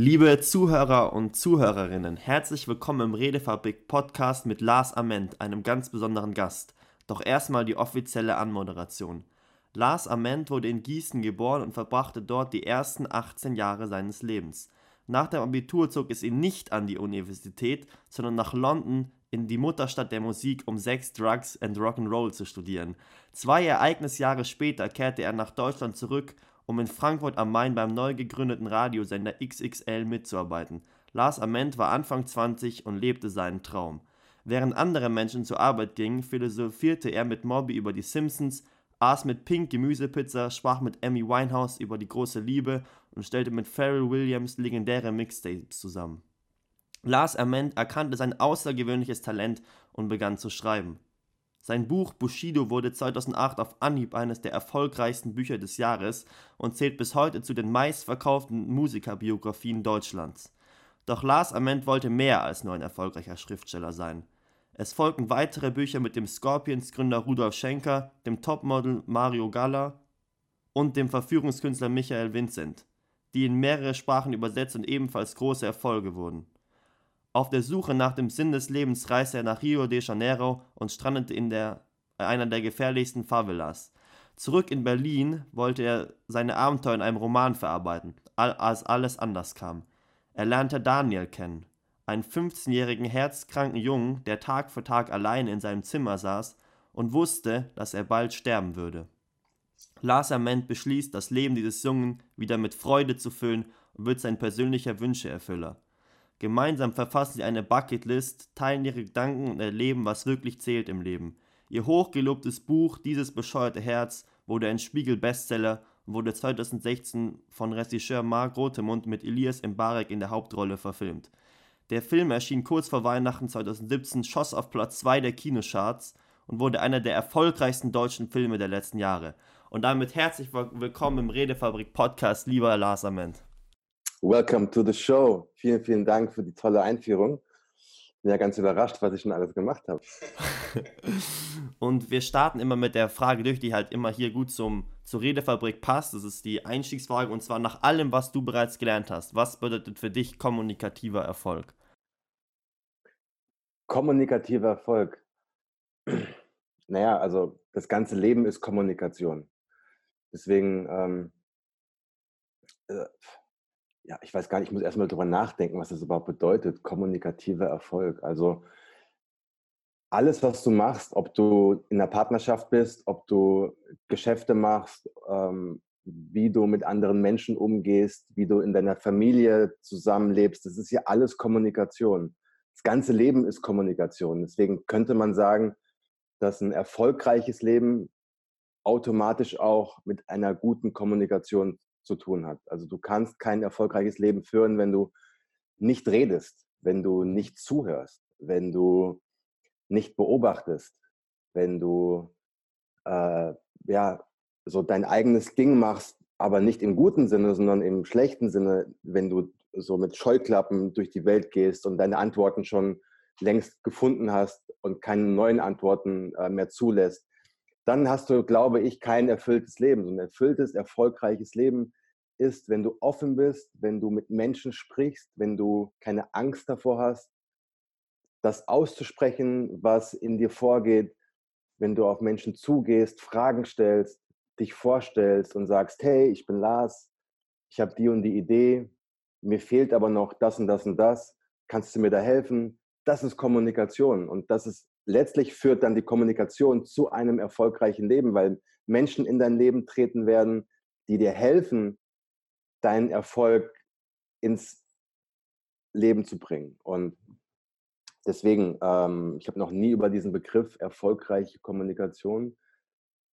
Liebe Zuhörer und Zuhörerinnen, herzlich willkommen im Redefabrik Podcast mit Lars Ament, einem ganz besonderen Gast. Doch erstmal die offizielle Anmoderation. Lars Ament wurde in Gießen geboren und verbrachte dort die ersten 18 Jahre seines Lebens. Nach dem Abitur zog es ihn nicht an die Universität, sondern nach London in die Mutterstadt der Musik, um Sex, Drugs and Rock'n'Roll zu studieren. Zwei Ereignisjahre später kehrte er nach Deutschland zurück um in Frankfurt am Main beim neu gegründeten Radiosender XXL mitzuarbeiten. Lars Ament war Anfang 20 und lebte seinen Traum. Während andere Menschen zur Arbeit gingen, philosophierte er mit Mobby über die Simpsons, aß mit Pink Gemüsepizza, sprach mit Amy Winehouse über die große Liebe und stellte mit Pharrell Williams legendäre Mixtapes zusammen. Lars Ament erkannte sein außergewöhnliches Talent und begann zu schreiben. Sein Buch Bushido wurde 2008 auf Anhieb eines der erfolgreichsten Bücher des Jahres und zählt bis heute zu den meistverkauften Musikerbiografien Deutschlands. Doch Lars Ament wollte mehr als nur ein erfolgreicher Schriftsteller sein. Es folgten weitere Bücher mit dem Scorpions-Gründer Rudolf Schenker, dem Topmodel Mario Galla und dem Verführungskünstler Michael Vincent, die in mehrere Sprachen übersetzt und ebenfalls große Erfolge wurden. Auf der Suche nach dem Sinn des Lebens reiste er nach Rio de Janeiro und strandete in der, einer der gefährlichsten Favelas. Zurück in Berlin wollte er seine Abenteuer in einem Roman verarbeiten, als alles anders kam. Er lernte Daniel kennen, einen 15-jährigen herzkranken Jungen, der Tag für Tag allein in seinem Zimmer saß und wusste, dass er bald sterben würde. Lars Ament beschließt, das Leben dieses Jungen wieder mit Freude zu füllen und wird sein persönlicher Wünscheerfüller. Gemeinsam verfassen sie eine Bucketlist, teilen ihre Gedanken und erleben, was wirklich zählt im Leben. Ihr hochgelobtes Buch Dieses bescheuerte Herz wurde ein Spiegel-Bestseller und wurde 2016 von Regisseur Marc Rotemund mit Elias Mbarek in der Hauptrolle verfilmt. Der Film erschien kurz vor Weihnachten 2017, schoss auf Platz 2 der Kinocharts und wurde einer der erfolgreichsten deutschen Filme der letzten Jahre. Und damit herzlich willkommen im Redefabrik Podcast, lieber Lars Ament. Welcome to the show. Vielen, vielen Dank für die tolle Einführung. Bin ja ganz überrascht, was ich schon alles gemacht habe. und wir starten immer mit der Frage durch, die halt immer hier gut zum, zur Redefabrik passt. Das ist die Einstiegsfrage und zwar nach allem, was du bereits gelernt hast. Was bedeutet für dich kommunikativer Erfolg? Kommunikativer Erfolg. Naja, also das ganze Leben ist Kommunikation. Deswegen ähm, äh, ja, ich weiß gar nicht, ich muss erstmal drüber nachdenken, was das überhaupt bedeutet, kommunikativer Erfolg. Also alles, was du machst, ob du in einer Partnerschaft bist, ob du Geschäfte machst, ähm, wie du mit anderen Menschen umgehst, wie du in deiner Familie zusammenlebst, das ist ja alles Kommunikation. Das ganze Leben ist Kommunikation. Deswegen könnte man sagen, dass ein erfolgreiches Leben automatisch auch mit einer guten Kommunikation zu tun hat. Also du kannst kein erfolgreiches Leben führen, wenn du nicht redest, wenn du nicht zuhörst, wenn du nicht beobachtest, wenn du äh, ja so dein eigenes Ding machst, aber nicht im guten Sinne, sondern im schlechten Sinne, wenn du so mit Scheuklappen durch die Welt gehst und deine Antworten schon längst gefunden hast und keine neuen Antworten äh, mehr zulässt, dann hast du, glaube ich, kein erfülltes Leben. So ein erfülltes, erfolgreiches Leben ist, wenn du offen bist, wenn du mit Menschen sprichst, wenn du keine Angst davor hast, das auszusprechen, was in dir vorgeht, wenn du auf Menschen zugehst, Fragen stellst, dich vorstellst und sagst, hey, ich bin Lars, ich habe die und die Idee, mir fehlt aber noch das und das und das, kannst du mir da helfen? Das ist Kommunikation und das ist letztlich führt dann die Kommunikation zu einem erfolgreichen Leben, weil Menschen in dein Leben treten werden, die dir helfen, deinen Erfolg ins Leben zu bringen. Und deswegen, ähm, ich habe noch nie über diesen Begriff erfolgreiche Kommunikation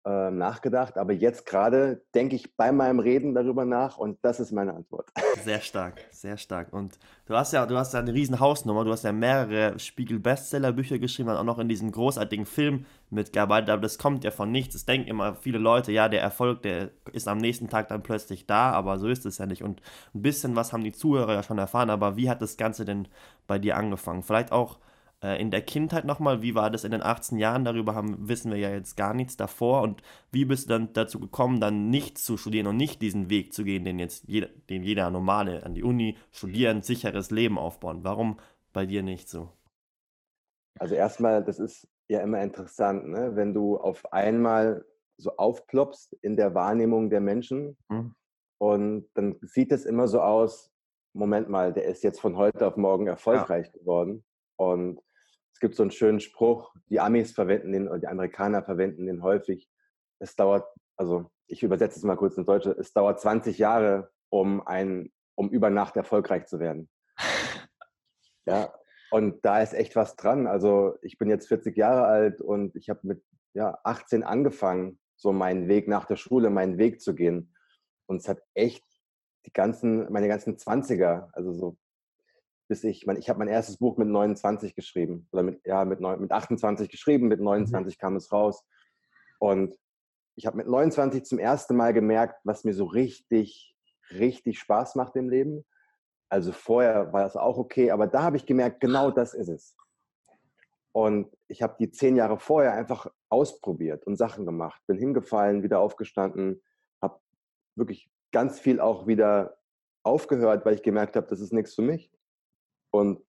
äh, nachgedacht, aber jetzt gerade denke ich bei meinem Reden darüber nach und das ist meine Antwort. Sehr stark, sehr stark. Und du hast ja, du hast ja eine riesen Hausnummer, du hast ja mehrere Spiegel-Bestseller-Bücher geschrieben, und auch noch in diesem großartigen Film mitgearbeitet, aber das kommt ja von nichts. Es denken immer viele Leute, ja, der Erfolg, der ist am nächsten Tag dann plötzlich da, aber so ist es ja nicht. Und ein bisschen was haben die Zuhörer ja schon erfahren, aber wie hat das Ganze denn bei dir angefangen? Vielleicht auch äh, in der Kindheit nochmal, wie war das in den 18 Jahren? Darüber haben, wissen wir ja jetzt gar nichts davor. Und wie bist du dann dazu gekommen, dann nicht zu studieren und nicht diesen Weg zu gehen, den jetzt jeder, den jeder Normale an die Uni studieren, sicheres Leben aufbauen? Warum bei dir nicht so? Also erstmal, das ist ja immer interessant, ne? wenn du auf einmal so aufploppst in der Wahrnehmung der Menschen mhm. und dann sieht es immer so aus, Moment mal, der ist jetzt von heute auf morgen erfolgreich ja. geworden und es gibt so einen schönen Spruch, die Amis verwenden den, oder die Amerikaner verwenden den häufig. Es dauert, also ich übersetze es mal kurz ins Deutsche, es dauert 20 Jahre, um, ein, um über Nacht erfolgreich zu werden. Ja, und da ist echt was dran. Also ich bin jetzt 40 Jahre alt und ich habe mit ja, 18 angefangen, so meinen Weg nach der Schule, meinen Weg zu gehen. Und es hat echt die ganzen, meine ganzen 20er, also so bis ich, mein, ich habe mein erstes Buch mit 29 geschrieben oder mit, ja, mit, mit 28 geschrieben, mit 29 mhm. kam es raus. Und ich habe mit 29 zum ersten Mal gemerkt, was mir so richtig, richtig Spaß macht im Leben. Also vorher war das auch okay, aber da habe ich gemerkt, genau das ist es. Und ich habe die zehn Jahre vorher einfach ausprobiert und Sachen gemacht. Bin hingefallen, wieder aufgestanden, habe wirklich ganz viel auch wieder aufgehört, weil ich gemerkt habe, das ist nichts für mich. Und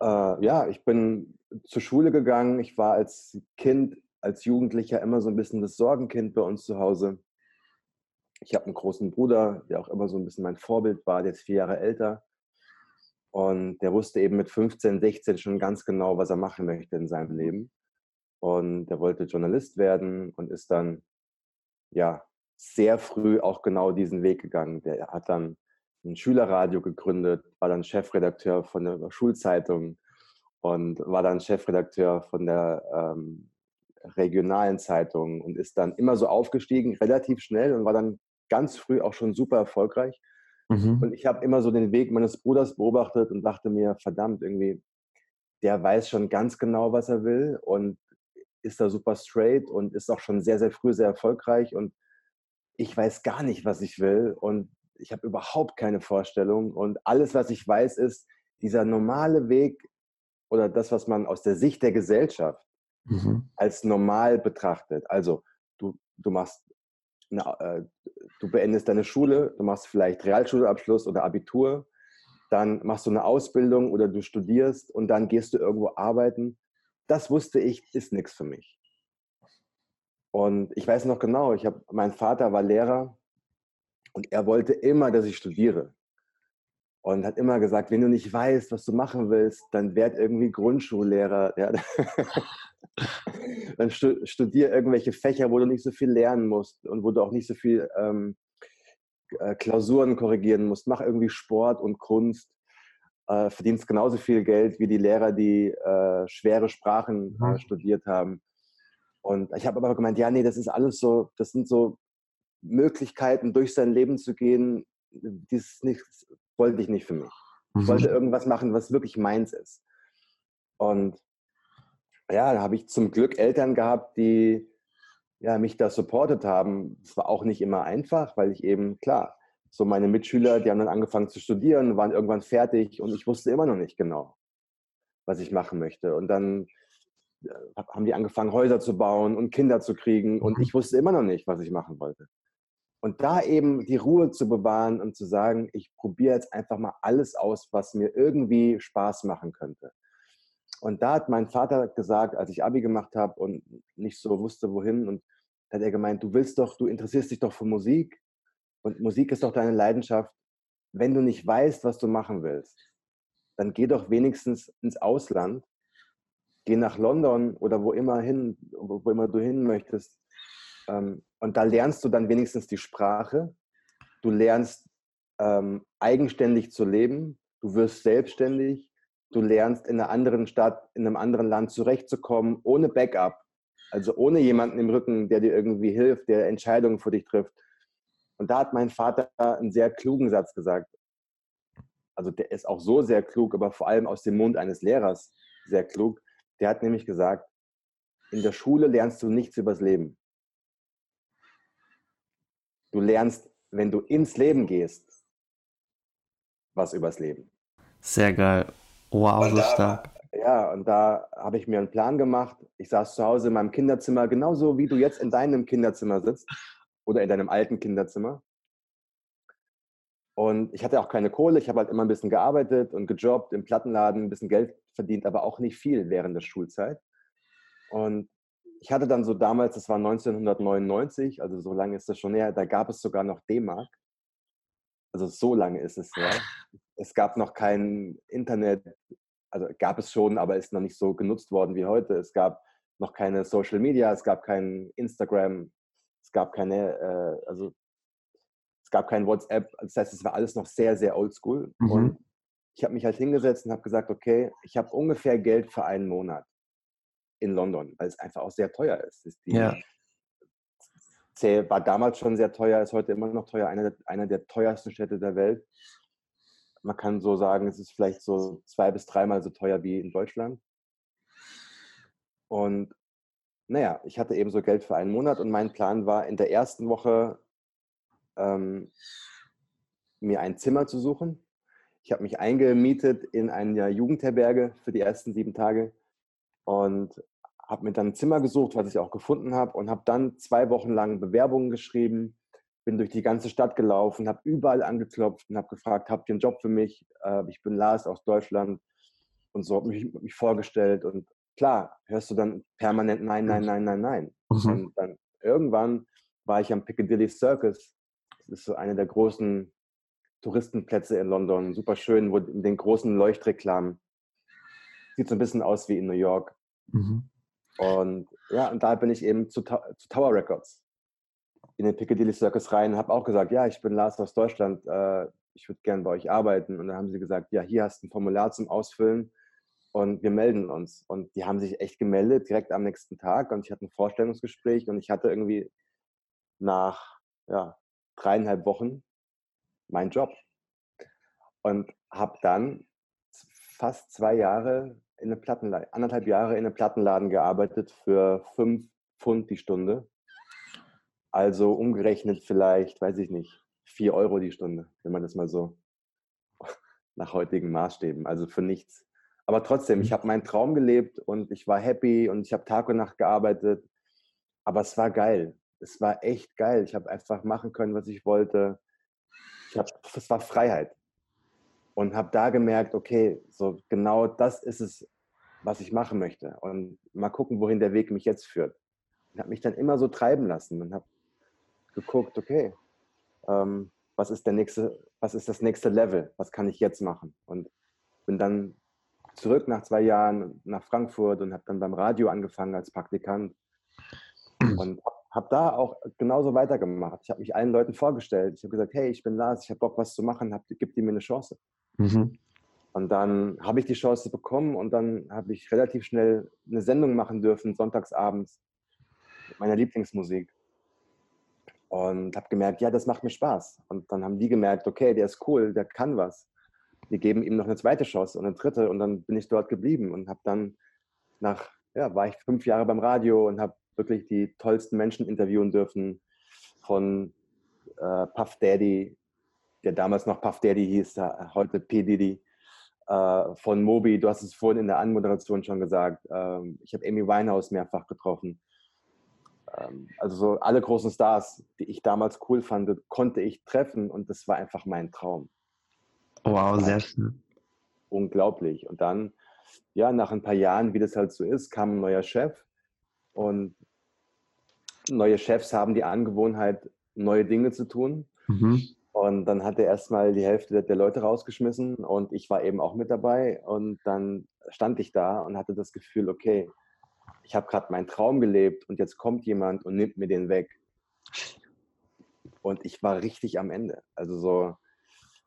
äh, ja, ich bin zur Schule gegangen. Ich war als Kind, als Jugendlicher immer so ein bisschen das Sorgenkind bei uns zu Hause. Ich habe einen großen Bruder, der auch immer so ein bisschen mein Vorbild war, der ist vier Jahre älter. Und der wusste eben mit 15, 16 schon ganz genau, was er machen möchte in seinem Leben. Und er wollte Journalist werden und ist dann, ja, sehr früh auch genau diesen Weg gegangen. Der hat dann ein Schülerradio gegründet, war dann Chefredakteur von der Schulzeitung und war dann Chefredakteur von der ähm, regionalen Zeitung und ist dann immer so aufgestiegen, relativ schnell und war dann ganz früh auch schon super erfolgreich. Mhm. Und ich habe immer so den Weg meines Bruders beobachtet und dachte mir, verdammt, irgendwie, der weiß schon ganz genau, was er will und ist da super straight und ist auch schon sehr, sehr früh sehr erfolgreich und ich weiß gar nicht, was ich will und ich habe überhaupt keine Vorstellung und alles, was ich weiß, ist dieser normale Weg oder das, was man aus der Sicht der Gesellschaft mhm. als normal betrachtet. Also du, du machst eine, äh, du beendest deine Schule, du machst vielleicht Realschulabschluss oder Abitur, dann machst du eine Ausbildung oder du studierst und dann gehst du irgendwo arbeiten. Das wusste ich, ist nichts für mich. Und ich weiß noch genau, ich habe, mein Vater war Lehrer und er wollte immer, dass ich studiere. Und hat immer gesagt, wenn du nicht weißt, was du machen willst, dann werd irgendwie Grundschullehrer. Ja. dann studier irgendwelche Fächer, wo du nicht so viel lernen musst und wo du auch nicht so viel ähm, äh, Klausuren korrigieren musst. Mach irgendwie Sport und Kunst. Äh, verdienst genauso viel Geld wie die Lehrer, die äh, schwere Sprachen äh, studiert haben. Und ich habe aber gemeint, ja, nee, das ist alles so, das sind so Möglichkeiten, durch sein Leben zu gehen, das nicht, wollte ich nicht für mich. Ich mhm. wollte irgendwas machen, was wirklich meins ist. Und ja, da habe ich zum Glück Eltern gehabt, die ja, mich da supportet haben. Es war auch nicht immer einfach, weil ich eben, klar, so meine Mitschüler, die haben dann angefangen zu studieren, waren irgendwann fertig und ich wusste immer noch nicht genau, was ich machen möchte. Und dann äh, haben die angefangen, Häuser zu bauen und Kinder zu kriegen und mhm. ich wusste immer noch nicht, was ich machen wollte. Und da eben die Ruhe zu bewahren und zu sagen, ich probiere jetzt einfach mal alles aus, was mir irgendwie Spaß machen könnte. Und da hat mein Vater gesagt, als ich Abi gemacht habe und nicht so wusste, wohin, und hat er gemeint, du willst doch, du interessierst dich doch für Musik und Musik ist doch deine Leidenschaft. Wenn du nicht weißt, was du machen willst, dann geh doch wenigstens ins Ausland, geh nach London oder wo immer hin, wo immer du hin möchtest ähm, und da lernst du dann wenigstens die Sprache. Du lernst ähm, eigenständig zu leben. Du wirst selbstständig. Du lernst in einer anderen Stadt, in einem anderen Land zurechtzukommen, ohne Backup. Also ohne jemanden im Rücken, der dir irgendwie hilft, der Entscheidungen für dich trifft. Und da hat mein Vater einen sehr klugen Satz gesagt. Also der ist auch so sehr klug, aber vor allem aus dem Mund eines Lehrers sehr klug. Der hat nämlich gesagt, in der Schule lernst du nichts übers Leben. Du lernst, wenn du ins Leben gehst, was übers Leben. Sehr geil. Wow, so stark. Ja, und da habe ich mir einen Plan gemacht. Ich saß zu Hause in meinem Kinderzimmer, genauso wie du jetzt in deinem Kinderzimmer sitzt oder in deinem alten Kinderzimmer. Und ich hatte auch keine Kohle. Ich habe halt immer ein bisschen gearbeitet und gejobbt im Plattenladen, ein bisschen Geld verdient, aber auch nicht viel während der Schulzeit. Und ich hatte dann so damals, das war 1999, also so lange ist das schon her, da gab es sogar noch D-Mark. Also so lange ist es her. Es gab noch kein Internet, also gab es schon, aber ist noch nicht so genutzt worden wie heute. Es gab noch keine Social Media, es gab kein Instagram, es gab keine, äh, also es gab kein WhatsApp. Das heißt, es war alles noch sehr, sehr oldschool. Mhm. Und ich habe mich halt hingesetzt und habe gesagt, okay, ich habe ungefähr Geld für einen Monat in London, weil es einfach auch sehr teuer ist. ist die, ja. War damals schon sehr teuer, ist heute immer noch teuer, einer der, einer der teuersten Städte der Welt. Man kann so sagen, es ist vielleicht so zwei bis dreimal so teuer wie in Deutschland. Und naja, ich hatte eben so Geld für einen Monat und mein Plan war, in der ersten Woche ähm, mir ein Zimmer zu suchen. Ich habe mich eingemietet in eine Jugendherberge für die ersten sieben Tage und habe mir dann ein Zimmer gesucht, was ich auch gefunden habe und habe dann zwei Wochen lang Bewerbungen geschrieben, bin durch die ganze Stadt gelaufen, habe überall angeklopft und habe gefragt, habt ihr einen Job für mich? Äh, ich bin Lars aus Deutschland und so habe mich, mich vorgestellt und klar, hörst du dann permanent nein, nein, nein, nein, nein. Mhm. Und dann irgendwann war ich am Piccadilly Circus. Das ist so einer der großen Touristenplätze in London. Super schön, wo in den großen Leuchtreklamen. Sieht so ein bisschen aus wie in New York. Mhm. Und ja, und da bin ich eben zu, zu Tower Records in den Piccadilly Circus rein, habe auch gesagt, ja, ich bin Lars aus Deutschland, äh, ich würde gerne bei euch arbeiten. Und dann haben sie gesagt, ja, hier hast du ein Formular zum Ausfüllen und wir melden uns. Und die haben sich echt gemeldet, direkt am nächsten Tag. Und ich hatte ein Vorstellungsgespräch und ich hatte irgendwie nach ja, dreieinhalb Wochen meinen Job. Und habe dann fast zwei Jahre in einem Plattenladen, anderthalb Jahre in einem Plattenladen gearbeitet für fünf Pfund die Stunde. Also umgerechnet vielleicht, weiß ich nicht, vier Euro die Stunde, wenn man das mal so nach heutigen Maßstäben, also für nichts. Aber trotzdem, ich mhm. habe meinen Traum gelebt und ich war happy und ich habe Tag und Nacht gearbeitet. Aber es war geil. Es war echt geil. Ich habe einfach machen können, was ich wollte. Ich hab, es war Freiheit. Und habe da gemerkt, okay, so genau das ist es, was ich machen möchte. Und mal gucken, wohin der Weg mich jetzt führt. Ich habe mich dann immer so treiben lassen und habe geguckt, okay, ähm, was ist der nächste, was ist das nächste Level? Was kann ich jetzt machen? Und bin dann zurück nach zwei Jahren nach Frankfurt und habe dann beim Radio angefangen als Praktikant und habe da auch genauso weitergemacht. Ich habe mich allen Leuten vorgestellt. Ich habe gesagt, hey, ich bin Lars, ich habe Bock, was zu machen, hab, gib dir mir eine Chance. Mhm. Und dann habe ich die Chance bekommen und dann habe ich relativ schnell eine Sendung machen dürfen, sonntagsabends, mit meiner Lieblingsmusik. Und habe gemerkt, ja, das macht mir Spaß. Und dann haben die gemerkt, okay, der ist cool, der kann was wir geben ihm noch eine zweite Chance und eine dritte und dann bin ich dort geblieben und habe dann nach, ja, war ich fünf Jahre beim Radio und habe wirklich die tollsten Menschen interviewen dürfen von äh, Puff Daddy, der damals noch Puff Daddy hieß, heute P. Diddy, äh, von Moby, du hast es vorhin in der Anmoderation schon gesagt, ähm, ich habe Amy Winehouse mehrfach getroffen. Ähm, also so alle großen Stars, die ich damals cool fand, konnte ich treffen und das war einfach mein Traum. Wow, sehr schön. Unglaublich. Und dann, ja, nach ein paar Jahren, wie das halt so ist, kam ein neuer Chef und neue Chefs haben die Angewohnheit, neue Dinge zu tun. Mhm. Und dann hat er erstmal die Hälfte der Leute rausgeschmissen und ich war eben auch mit dabei. Und dann stand ich da und hatte das Gefühl, okay, ich habe gerade meinen Traum gelebt und jetzt kommt jemand und nimmt mir den weg. Und ich war richtig am Ende. Also so,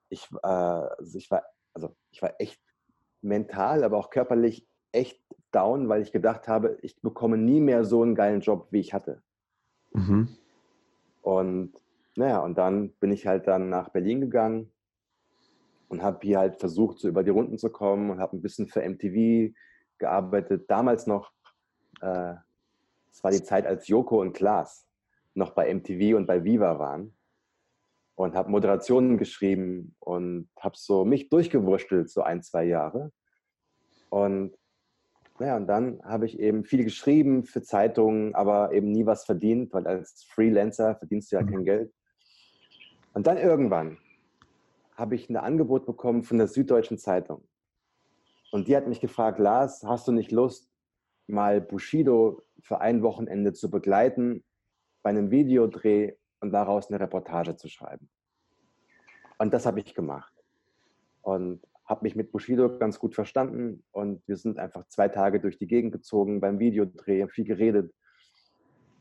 ich, äh, also ich, war, also ich war echt mental, aber auch körperlich echt down, weil ich gedacht habe, ich bekomme nie mehr so einen geilen Job, wie ich hatte. Mhm. Und naja, und dann bin ich halt dann nach Berlin gegangen und habe hier halt versucht, so über die Runden zu kommen und habe ein bisschen für MTV gearbeitet. Damals noch, äh, es äh, war die Zeit, als Joko und Klaas noch bei MTV und bei Viva waren und habe Moderationen geschrieben und habe so mich durchgewurschtelt, so ein, zwei Jahre. Und naja, und dann habe ich eben viel geschrieben für Zeitungen, aber eben nie was verdient, weil als Freelancer verdienst du ja mhm. kein Geld. Und dann irgendwann habe ich ein Angebot bekommen von der Süddeutschen Zeitung. Und die hat mich gefragt, Lars, hast du nicht Lust, mal Bushido für ein Wochenende zu begleiten bei einem Videodreh und daraus eine Reportage zu schreiben? Und das habe ich gemacht. Und habe mich mit Bushido ganz gut verstanden und wir sind einfach zwei Tage durch die Gegend gezogen beim Videodreh, viel geredet.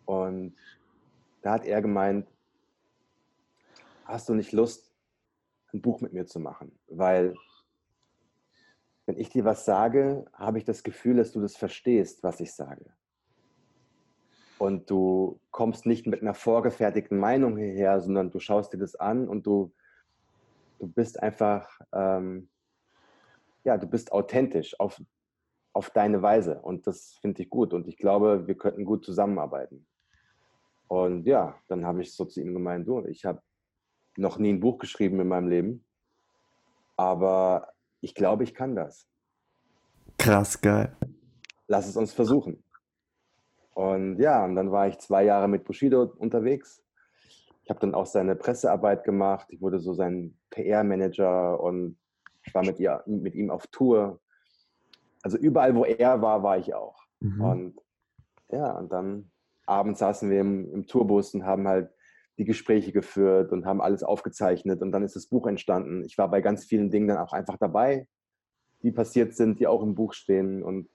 Und da hat er gemeint, hast du nicht Lust, ein Buch mit mir zu machen? Weil wenn ich dir was sage, habe ich das Gefühl, dass du das verstehst, was ich sage. Und du kommst nicht mit einer vorgefertigten Meinung hierher, sondern du schaust dir das an und du, du bist einfach, ähm, ja, du bist authentisch auf, auf deine Weise. Und das finde ich gut. Und ich glaube, wir könnten gut zusammenarbeiten. Und ja, dann habe ich so zu ihm gemeint, du, ich habe noch nie ein Buch geschrieben in meinem Leben, aber ich glaube, ich kann das. Krass, geil. Lass es uns versuchen. Und ja, und dann war ich zwei Jahre mit Bushido unterwegs. Ich habe dann auch seine Pressearbeit gemacht. Ich wurde so sein PR-Manager und ich war mit, ihr, mit ihm auf Tour. Also überall, wo er war, war ich auch. Mhm. Und ja, und dann abends saßen wir im, im Tourbus und haben halt die Gespräche geführt und haben alles aufgezeichnet und dann ist das Buch entstanden. Ich war bei ganz vielen Dingen dann auch einfach dabei, die passiert sind, die auch im Buch stehen und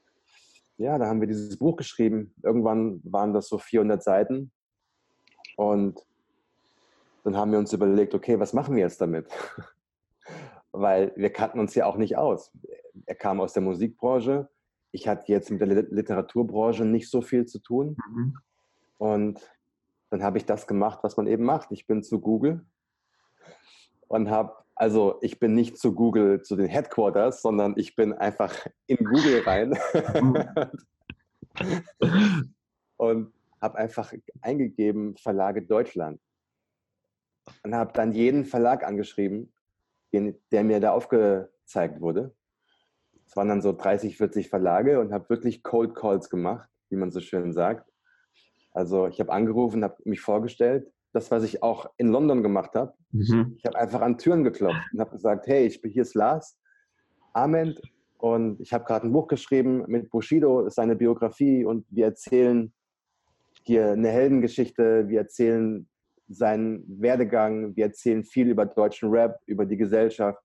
ja, da haben wir dieses Buch geschrieben. Irgendwann waren das so 400 Seiten und dann haben wir uns überlegt, okay, was machen wir jetzt damit? Weil wir kannten uns ja auch nicht aus. Er kam aus der Musikbranche. Ich hatte jetzt mit der Literaturbranche nicht so viel zu tun. Mhm. Und dann habe ich das gemacht, was man eben macht. Ich bin zu Google und habe, also ich bin nicht zu Google, zu den Headquarters, sondern ich bin einfach in Google rein und habe einfach eingegeben Verlage Deutschland und habe dann jeden Verlag angeschrieben, den, der mir da aufgezeigt wurde. Es waren dann so 30, 40 Verlage und habe wirklich Cold Calls gemacht, wie man so schön sagt. Also ich habe angerufen, habe mich vorgestellt, das, was ich auch in London gemacht habe. Mhm. Ich habe einfach an Türen geklopft und habe gesagt, hey, ich bin hier ist Lars Ament und ich habe gerade ein Buch geschrieben mit Bushido, ist seine Biografie und wir erzählen hier eine Heldengeschichte, wir erzählen seinen Werdegang, wir erzählen viel über deutschen Rap, über die Gesellschaft.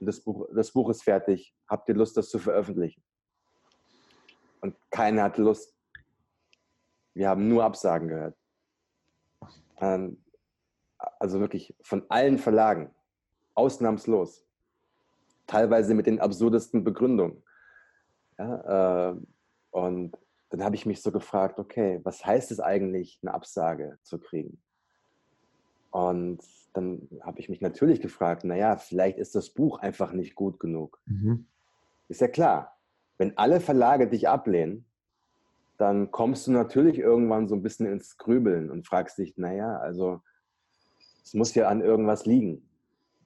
Das Buch, das Buch ist fertig. Habt ihr Lust, das zu veröffentlichen? Und keiner hat Lust, wir haben nur Absagen gehört. Ähm, also wirklich von allen Verlagen, ausnahmslos. Teilweise mit den absurdesten Begründungen. Ja, äh, und dann habe ich mich so gefragt, okay, was heißt es eigentlich, eine Absage zu kriegen? Und dann habe ich mich natürlich gefragt, naja, vielleicht ist das Buch einfach nicht gut genug. Mhm. Ist ja klar, wenn alle Verlage dich ablehnen, dann kommst du natürlich irgendwann so ein bisschen ins Grübeln und fragst dich, naja, also es muss ja an irgendwas liegen,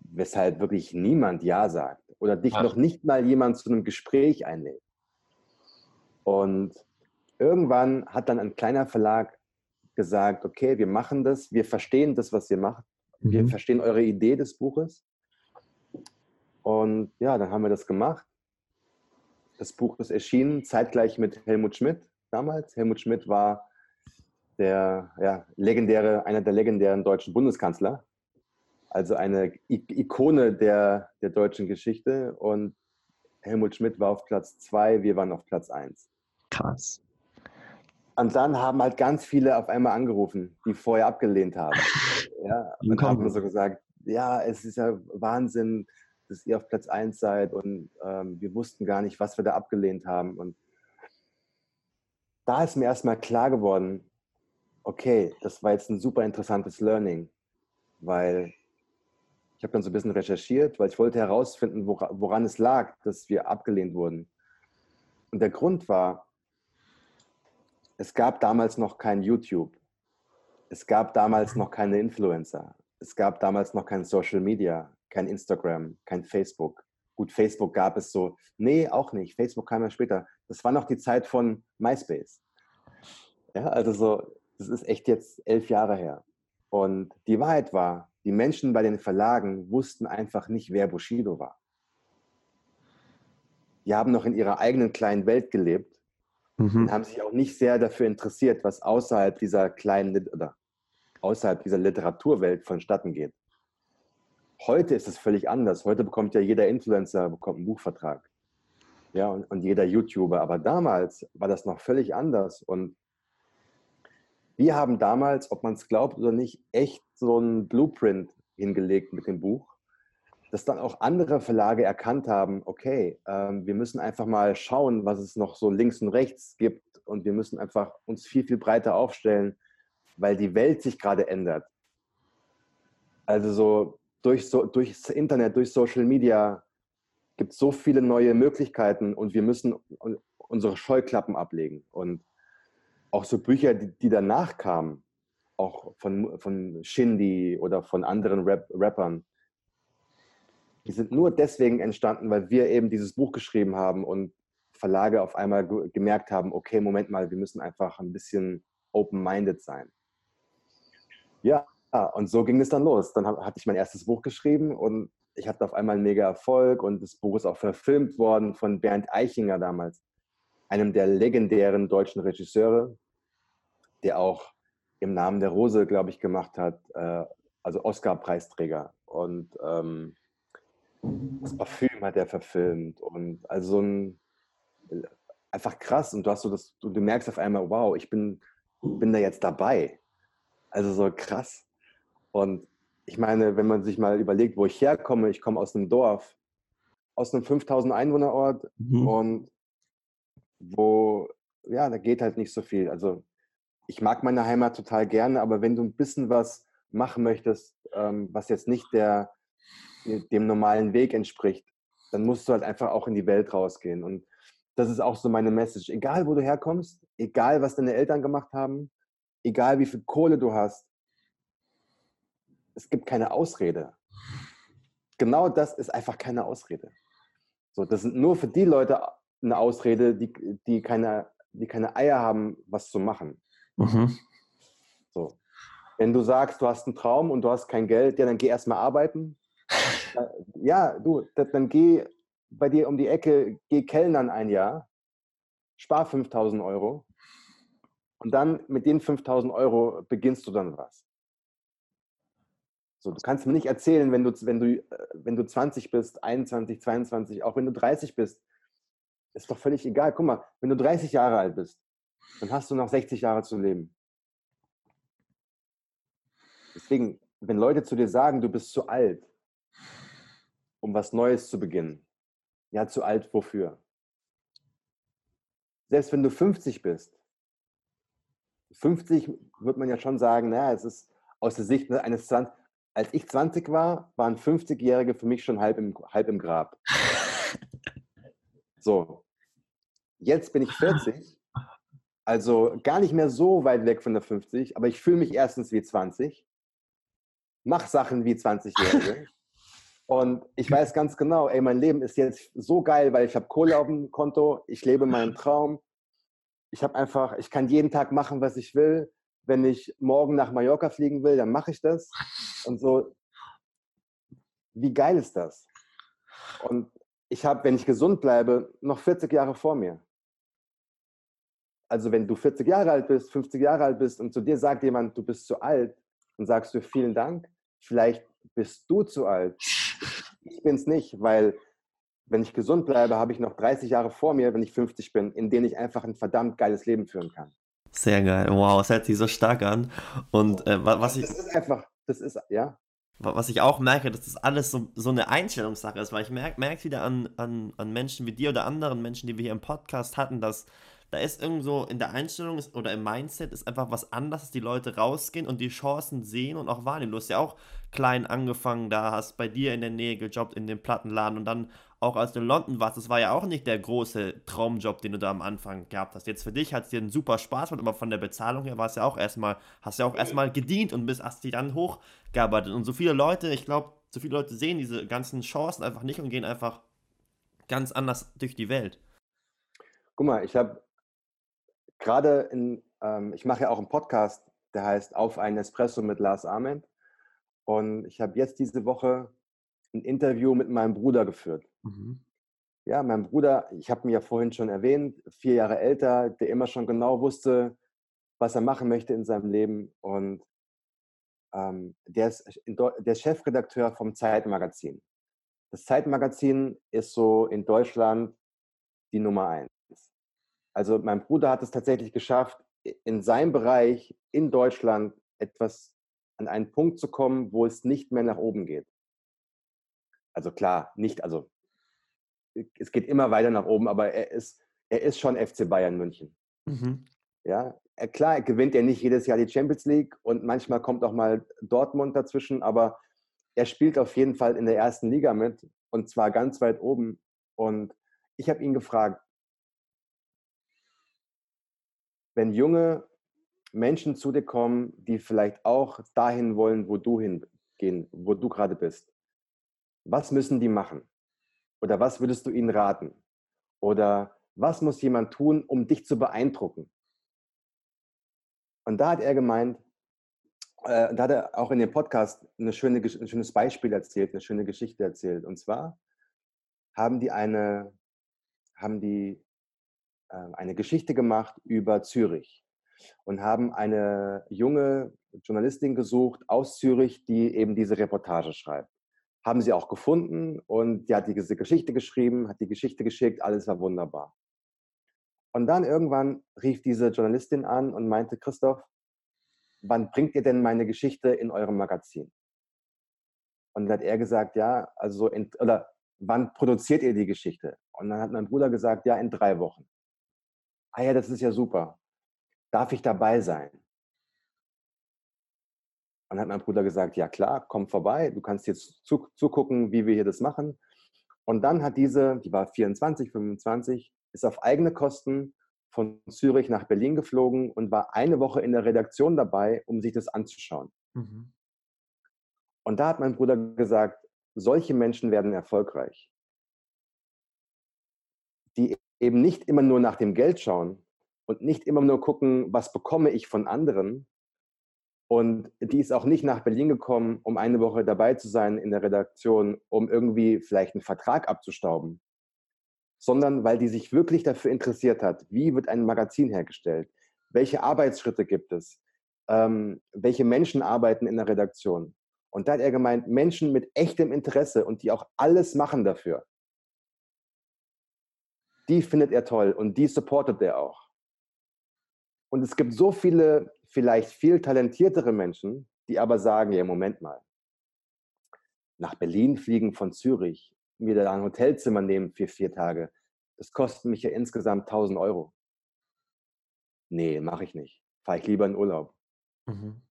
weshalb wirklich niemand Ja sagt oder dich Ach. noch nicht mal jemand zu einem Gespräch einlädt. Und irgendwann hat dann ein kleiner Verlag gesagt, okay, wir machen das, wir verstehen das, was ihr macht, mhm. wir verstehen eure Idee des Buches. Und ja, dann haben wir das gemacht. Das Buch ist erschienen, zeitgleich mit Helmut Schmidt, damals. Helmut Schmidt war der ja, legendäre, einer der legendären deutschen Bundeskanzler. Also eine Ikone der, der deutschen Geschichte. Und Helmut Schmidt war auf Platz zwei, wir waren auf Platz eins. Krass. Und dann haben halt ganz viele auf einmal angerufen, die vorher abgelehnt haben. Ja, und haben so gesagt, ja, es ist ja Wahnsinn, dass ihr auf Platz eins seid und ähm, wir wussten gar nicht, was wir da abgelehnt haben. Und da ist mir erstmal klar geworden, okay, das war jetzt ein super interessantes Learning, weil ich habe dann so ein bisschen recherchiert, weil ich wollte herausfinden, woran es lag, dass wir abgelehnt wurden. Und der Grund war, es gab damals noch kein YouTube. Es gab damals noch keine Influencer. Es gab damals noch kein Social Media, kein Instagram, kein Facebook. Gut, Facebook gab es so. Nee, auch nicht. Facebook kam ja später. Das war noch die Zeit von MySpace. Ja, also so, das ist echt jetzt elf Jahre her. Und die Wahrheit war, die Menschen bei den Verlagen wussten einfach nicht, wer Bushido war. Die haben noch in ihrer eigenen kleinen Welt gelebt mhm. und haben sich auch nicht sehr dafür interessiert, was außerhalb dieser kleinen oder außerhalb dieser Literaturwelt vonstatten geht. Heute ist es völlig anders. Heute bekommt ja jeder Influencer bekommt einen Buchvertrag. Ja, und, und jeder YouTuber. Aber damals war das noch völlig anders. Und wir haben damals, ob man es glaubt oder nicht, echt so einen Blueprint hingelegt mit dem Buch, dass dann auch andere Verlage erkannt haben, okay, ähm, wir müssen einfach mal schauen, was es noch so links und rechts gibt und wir müssen einfach uns viel, viel breiter aufstellen, weil die Welt sich gerade ändert. Also so durch so, durchs Internet, durch Social Media gibt so viele neue Möglichkeiten und wir müssen unsere Scheuklappen ablegen. Und auch so Bücher, die, die danach kamen, auch von, von Shindy oder von anderen Rap Rappern, die sind nur deswegen entstanden, weil wir eben dieses Buch geschrieben haben und Verlage auf einmal gemerkt haben, okay, Moment mal, wir müssen einfach ein bisschen open-minded sein. Ja, und so ging es dann los. Dann hatte ich mein erstes Buch geschrieben und ich hatte auf einmal einen mega Erfolg und das Buch ist auch verfilmt worden von Bernd Eichinger damals, einem der legendären deutschen Regisseure, der auch im Namen der Rose, glaube ich, gemacht hat, äh, also Oscar-Preisträger. Und ähm, das Parfüm hat er verfilmt und also so ein einfach krass und du hast so das, du, du merkst auf einmal, wow, ich bin, bin da jetzt dabei. Also so krass. Und ich meine, wenn man sich mal überlegt, wo ich herkomme, ich komme aus einem Dorf, aus einem 5000 Einwohnerort mhm. und wo, ja, da geht halt nicht so viel. Also ich mag meine Heimat total gerne, aber wenn du ein bisschen was machen möchtest, ähm, was jetzt nicht der, dem normalen Weg entspricht, dann musst du halt einfach auch in die Welt rausgehen. Und das ist auch so meine Message. Egal, wo du herkommst, egal, was deine Eltern gemacht haben, egal, wie viel Kohle du hast, es gibt keine Ausrede. Genau das ist einfach keine Ausrede. So, das sind nur für die Leute eine Ausrede, die, die, keine, die keine Eier haben, was zu machen. Mhm. So. Wenn du sagst, du hast einen Traum und du hast kein Geld, ja, dann geh erstmal arbeiten. ja, du, dann geh bei dir um die Ecke, geh Kellnern ein Jahr, spar 5000 Euro und dann mit den 5000 Euro beginnst du dann was. So, du kannst mir nicht erzählen, wenn du, wenn, du, äh, wenn du 20 bist, 21, 22, auch wenn du 30 bist, ist doch völlig egal. Guck mal, wenn du 30 Jahre alt bist, dann hast du noch 60 Jahre zu leben. Deswegen, wenn Leute zu dir sagen, du bist zu alt, um was Neues zu beginnen, ja, zu alt wofür? Selbst wenn du 50 bist, 50 wird man ja schon sagen, naja, es ist aus der Sicht eines 20, als ich 20 war, waren 50-Jährige für mich schon halb im, halb im Grab. So, jetzt bin ich 40, also gar nicht mehr so weit weg von der 50, aber ich fühle mich erstens wie 20, mache Sachen wie 20-Jährige und ich weiß ganz genau, ey, mein Leben ist jetzt so geil, weil ich habe Kohle auf dem Konto, ich lebe meinen Traum, ich habe einfach, ich kann jeden Tag machen, was ich will. Wenn ich morgen nach Mallorca fliegen will, dann mache ich das. Und so, wie geil ist das? Und ich habe, wenn ich gesund bleibe, noch 40 Jahre vor mir. Also wenn du 40 Jahre alt bist, 50 Jahre alt bist und zu dir sagt jemand, du bist zu alt, dann sagst du vielen Dank. Vielleicht bist du zu alt. Ich bin es nicht, weil wenn ich gesund bleibe, habe ich noch 30 Jahre vor mir, wenn ich 50 bin, in denen ich einfach ein verdammt geiles Leben führen kann. Sehr geil. Wow, es hört sich so stark an. Und äh, was ich. Das ist einfach, das ist, ja. Was ich auch merke, dass das alles so, so eine Einstellungssache ist, weil ich merke merk wieder an, an, an Menschen wie dir oder anderen Menschen, die wir hier im Podcast hatten, dass da ist irgendwo in der Einstellung oder im Mindset ist einfach was anderes, dass die Leute rausgehen und die Chancen sehen und auch wahrnehmen. Du hast ja auch klein angefangen, da hast bei dir in der Nähe gejobbt, in dem Plattenladen und dann auch als du in London warst, das war ja auch nicht der große Traumjob, den du da am Anfang gehabt hast. Jetzt für dich hat es dir einen super Spaß gemacht, aber von der Bezahlung her war es ja auch erstmal, hast ja auch erstmal gedient und bist hast dich dann hochgearbeitet. Und so viele Leute, ich glaube, so viele Leute sehen diese ganzen Chancen einfach nicht und gehen einfach ganz anders durch die Welt. Guck mal, ich habe gerade in, ähm, ich mache ja auch einen Podcast, der heißt Auf einen Espresso mit Lars Ament. Und ich habe jetzt diese Woche ein Interview mit meinem Bruder geführt. Mhm. Ja, mein Bruder, ich habe ihn ja vorhin schon erwähnt, vier Jahre älter, der immer schon genau wusste, was er machen möchte in seinem Leben. Und ähm, der, ist, der ist Chefredakteur vom Zeitmagazin. Das Zeitmagazin ist so in Deutschland die Nummer eins. Also mein Bruder hat es tatsächlich geschafft, in seinem Bereich in Deutschland etwas an einen Punkt zu kommen, wo es nicht mehr nach oben geht. Also klar, nicht, also es geht immer weiter nach oben, aber er ist, er ist schon FC Bayern München. Mhm. Ja, klar, er gewinnt ja nicht jedes Jahr die Champions League und manchmal kommt auch mal Dortmund dazwischen, aber er spielt auf jeden Fall in der ersten Liga mit und zwar ganz weit oben. Und ich habe ihn gefragt, wenn junge Menschen zu dir kommen, die vielleicht auch dahin wollen, wo du hingehen, wo du gerade bist, was müssen die machen? Oder was würdest du ihnen raten? Oder was muss jemand tun, um dich zu beeindrucken? Und da hat er gemeint, äh, da hat er auch in dem Podcast schöne, ein schönes Beispiel erzählt, eine schöne Geschichte erzählt. Und zwar haben die eine, haben die ähm, eine Geschichte gemacht über Zürich und haben eine junge Journalistin gesucht aus Zürich, die eben diese Reportage schreibt. Haben sie auch gefunden und die hat diese Geschichte geschrieben, hat die Geschichte geschickt, alles war wunderbar. Und dann irgendwann rief diese Journalistin an und meinte, Christoph, wann bringt ihr denn meine Geschichte in eurem Magazin? Und dann hat er gesagt, ja, also in, oder wann produziert ihr die Geschichte? Und dann hat mein Bruder gesagt, ja, in drei Wochen ah ja, das ist ja super. Darf ich dabei sein? Und dann hat mein Bruder gesagt, ja klar, komm vorbei, du kannst jetzt zugucken, wie wir hier das machen. Und dann hat diese, die war 24, 25, ist auf eigene Kosten von Zürich nach Berlin geflogen und war eine Woche in der Redaktion dabei, um sich das anzuschauen. Mhm. Und da hat mein Bruder gesagt, solche Menschen werden erfolgreich, die eben nicht immer nur nach dem Geld schauen und nicht immer nur gucken, was bekomme ich von anderen. Und die ist auch nicht nach Berlin gekommen, um eine Woche dabei zu sein in der Redaktion, um irgendwie vielleicht einen Vertrag abzustauben, sondern weil die sich wirklich dafür interessiert hat, wie wird ein Magazin hergestellt, welche Arbeitsschritte gibt es, ähm, welche Menschen arbeiten in der Redaktion. Und da hat er gemeint, Menschen mit echtem Interesse und die auch alles machen dafür die findet er toll und die supportet er auch. Und es gibt so viele, vielleicht viel talentiertere Menschen, die aber sagen, ja, Moment mal, nach Berlin fliegen von Zürich, mir da ein Hotelzimmer nehmen für vier Tage, das kostet mich ja insgesamt 1000 Euro. Nee, mache ich nicht. Fahre ich lieber in Urlaub. Mhm.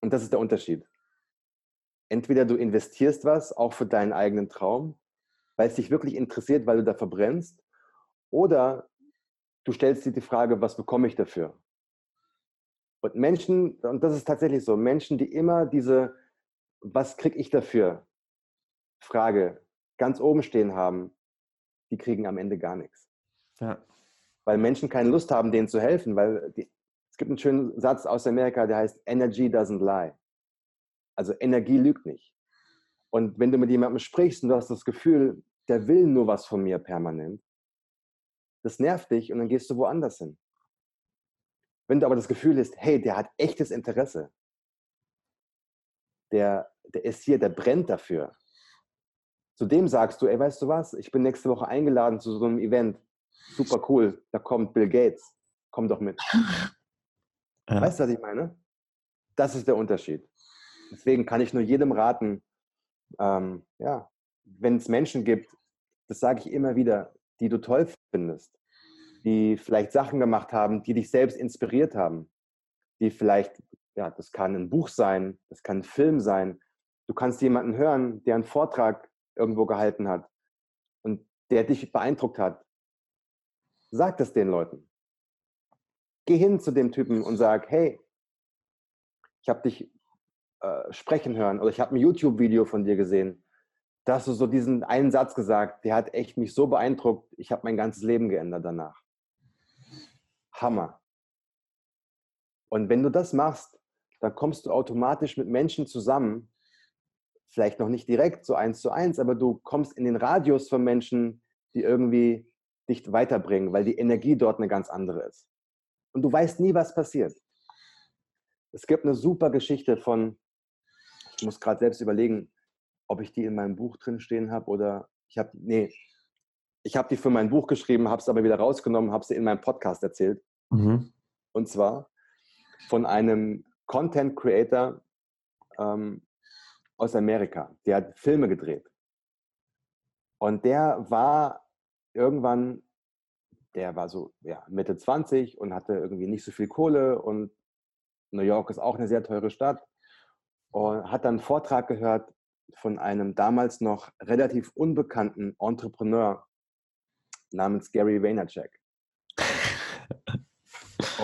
Und das ist der Unterschied. Entweder du investierst was, auch für deinen eigenen Traum, weil es dich wirklich interessiert, weil du da verbrennst, oder du stellst dir die Frage, was bekomme ich dafür? Und Menschen, und das ist tatsächlich so, Menschen, die immer diese, was kriege ich dafür? Frage ganz oben stehen haben, die kriegen am Ende gar nichts. Ja. Weil Menschen keine Lust haben, denen zu helfen, weil die, es gibt einen schönen Satz aus Amerika, der heißt Energy doesn't lie. Also Energie lügt nicht. Und wenn du mit jemandem sprichst und du hast das Gefühl, der will nur was von mir permanent, das nervt dich und dann gehst du woanders hin. Wenn du aber das Gefühl hast, hey, der hat echtes Interesse, der, der ist hier, der brennt dafür. Zu dem sagst du, ey, weißt du was, ich bin nächste Woche eingeladen zu so einem Event. Super cool, da kommt Bill Gates. Komm doch mit. Ja. Weißt du, was ich meine? Das ist der Unterschied. Deswegen kann ich nur jedem raten, ähm, ja, wenn es Menschen gibt, das sage ich immer wieder, die du toll findest, die vielleicht Sachen gemacht haben, die dich selbst inspiriert haben, die vielleicht, ja, das kann ein Buch sein, das kann ein Film sein. Du kannst jemanden hören, der einen Vortrag irgendwo gehalten hat und der dich beeindruckt hat. Sag das den Leuten. Geh hin zu dem Typen und sag, hey, ich habe dich äh, sprechen hören oder ich habe ein YouTube-Video von dir gesehen. da hast du so diesen einen Satz gesagt, der hat echt mich so beeindruckt. Ich habe mein ganzes Leben geändert danach. Hammer. Und wenn du das machst, dann kommst du automatisch mit Menschen zusammen, vielleicht noch nicht direkt so eins zu eins, aber du kommst in den Radius von Menschen, die irgendwie dich weiterbringen, weil die Energie dort eine ganz andere ist. Und du weißt nie, was passiert. Es gibt eine super Geschichte von, ich muss gerade selbst überlegen, ob ich die in meinem Buch drin stehen habe oder ich habe, nee, ich habe die für mein Buch geschrieben, habe es aber wieder rausgenommen, habe sie in meinem Podcast erzählt. Mhm. Und zwar von einem Content Creator ähm, aus Amerika. Der hat Filme gedreht. Und der war irgendwann, der war so ja, Mitte 20 und hatte irgendwie nicht so viel Kohle und New York ist auch eine sehr teure Stadt und hat dann einen Vortrag gehört von einem damals noch relativ unbekannten Entrepreneur namens Gary Vaynerchuk.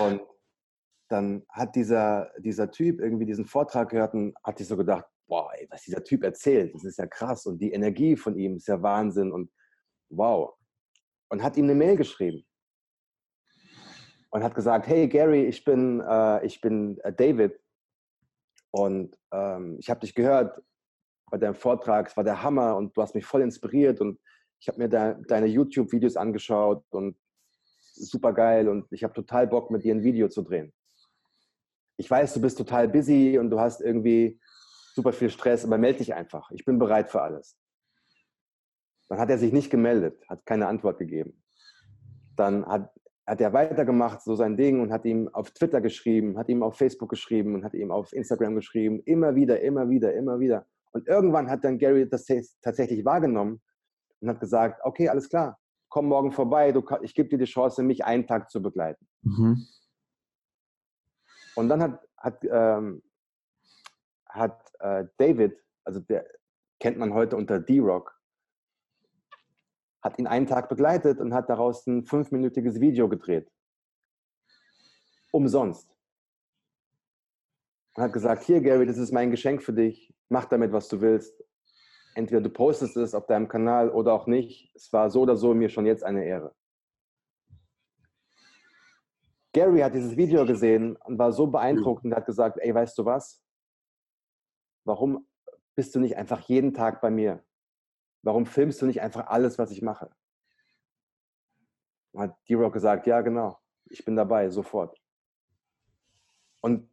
Und dann hat dieser, dieser Typ irgendwie diesen Vortrag gehört und hat sich so gedacht, boah, ey, was dieser Typ erzählt, das ist ja krass und die Energie von ihm ist ja Wahnsinn und wow. Und hat ihm eine Mail geschrieben und hat gesagt, hey Gary, ich bin, äh, ich bin äh, David und ähm, ich habe dich gehört bei deinem Vortrag, es war der Hammer und du hast mich voll inspiriert und ich habe mir da, deine YouTube-Videos angeschaut und super geil und ich habe total Bock, mit dir ein Video zu drehen. Ich weiß, du bist total busy und du hast irgendwie super viel Stress, aber melde dich einfach. Ich bin bereit für alles. Dann hat er sich nicht gemeldet, hat keine Antwort gegeben. Dann hat, hat er weitergemacht, so sein Ding, und hat ihm auf Twitter geschrieben, hat ihm auf Facebook geschrieben und hat ihm auf Instagram geschrieben. Immer wieder, immer wieder, immer wieder. Und irgendwann hat dann Gary das tatsächlich wahrgenommen und hat gesagt, okay, alles klar, komm morgen vorbei, du, ich gebe dir die Chance, mich einen Tag zu begleiten. Mhm. Und dann hat, hat, ähm, hat äh, David, also der kennt man heute unter D-Rock, hat ihn einen Tag begleitet und hat daraus ein fünfminütiges Video gedreht. Umsonst. Und hat gesagt, hier Gary, das ist mein Geschenk für dich, mach damit, was du willst. Entweder du postest es auf deinem Kanal oder auch nicht. Es war so oder so mir schon jetzt eine Ehre. Gary hat dieses Video gesehen und war so beeindruckt und hat gesagt, ey, weißt du was? Warum bist du nicht einfach jeden Tag bei mir? Warum filmst du nicht einfach alles, was ich mache? Und hat D-Rock gesagt, ja, genau, ich bin dabei, sofort. Und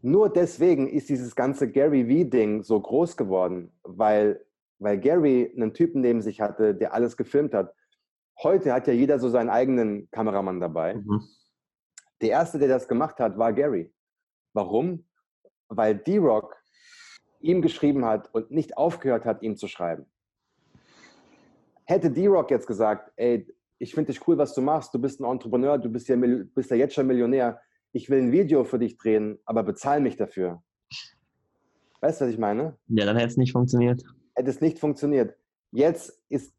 nur deswegen ist dieses ganze Gary V-Ding so groß geworden, weil, weil Gary einen Typen neben sich hatte, der alles gefilmt hat. Heute hat ja jeder so seinen eigenen Kameramann dabei. Mhm. Der erste, der das gemacht hat, war Gary. Warum? Weil D-Rock ihm geschrieben hat und nicht aufgehört hat, ihm zu schreiben. Hätte D-Rock jetzt gesagt, ey, ich finde dich cool, was du machst, du bist ein Entrepreneur, du bist ja, bist ja jetzt schon Millionär, ich will ein Video für dich drehen, aber bezahl mich dafür. Weißt du, was ich meine? Ja, dann hätte es nicht funktioniert. Hätte es nicht funktioniert. Jetzt ist,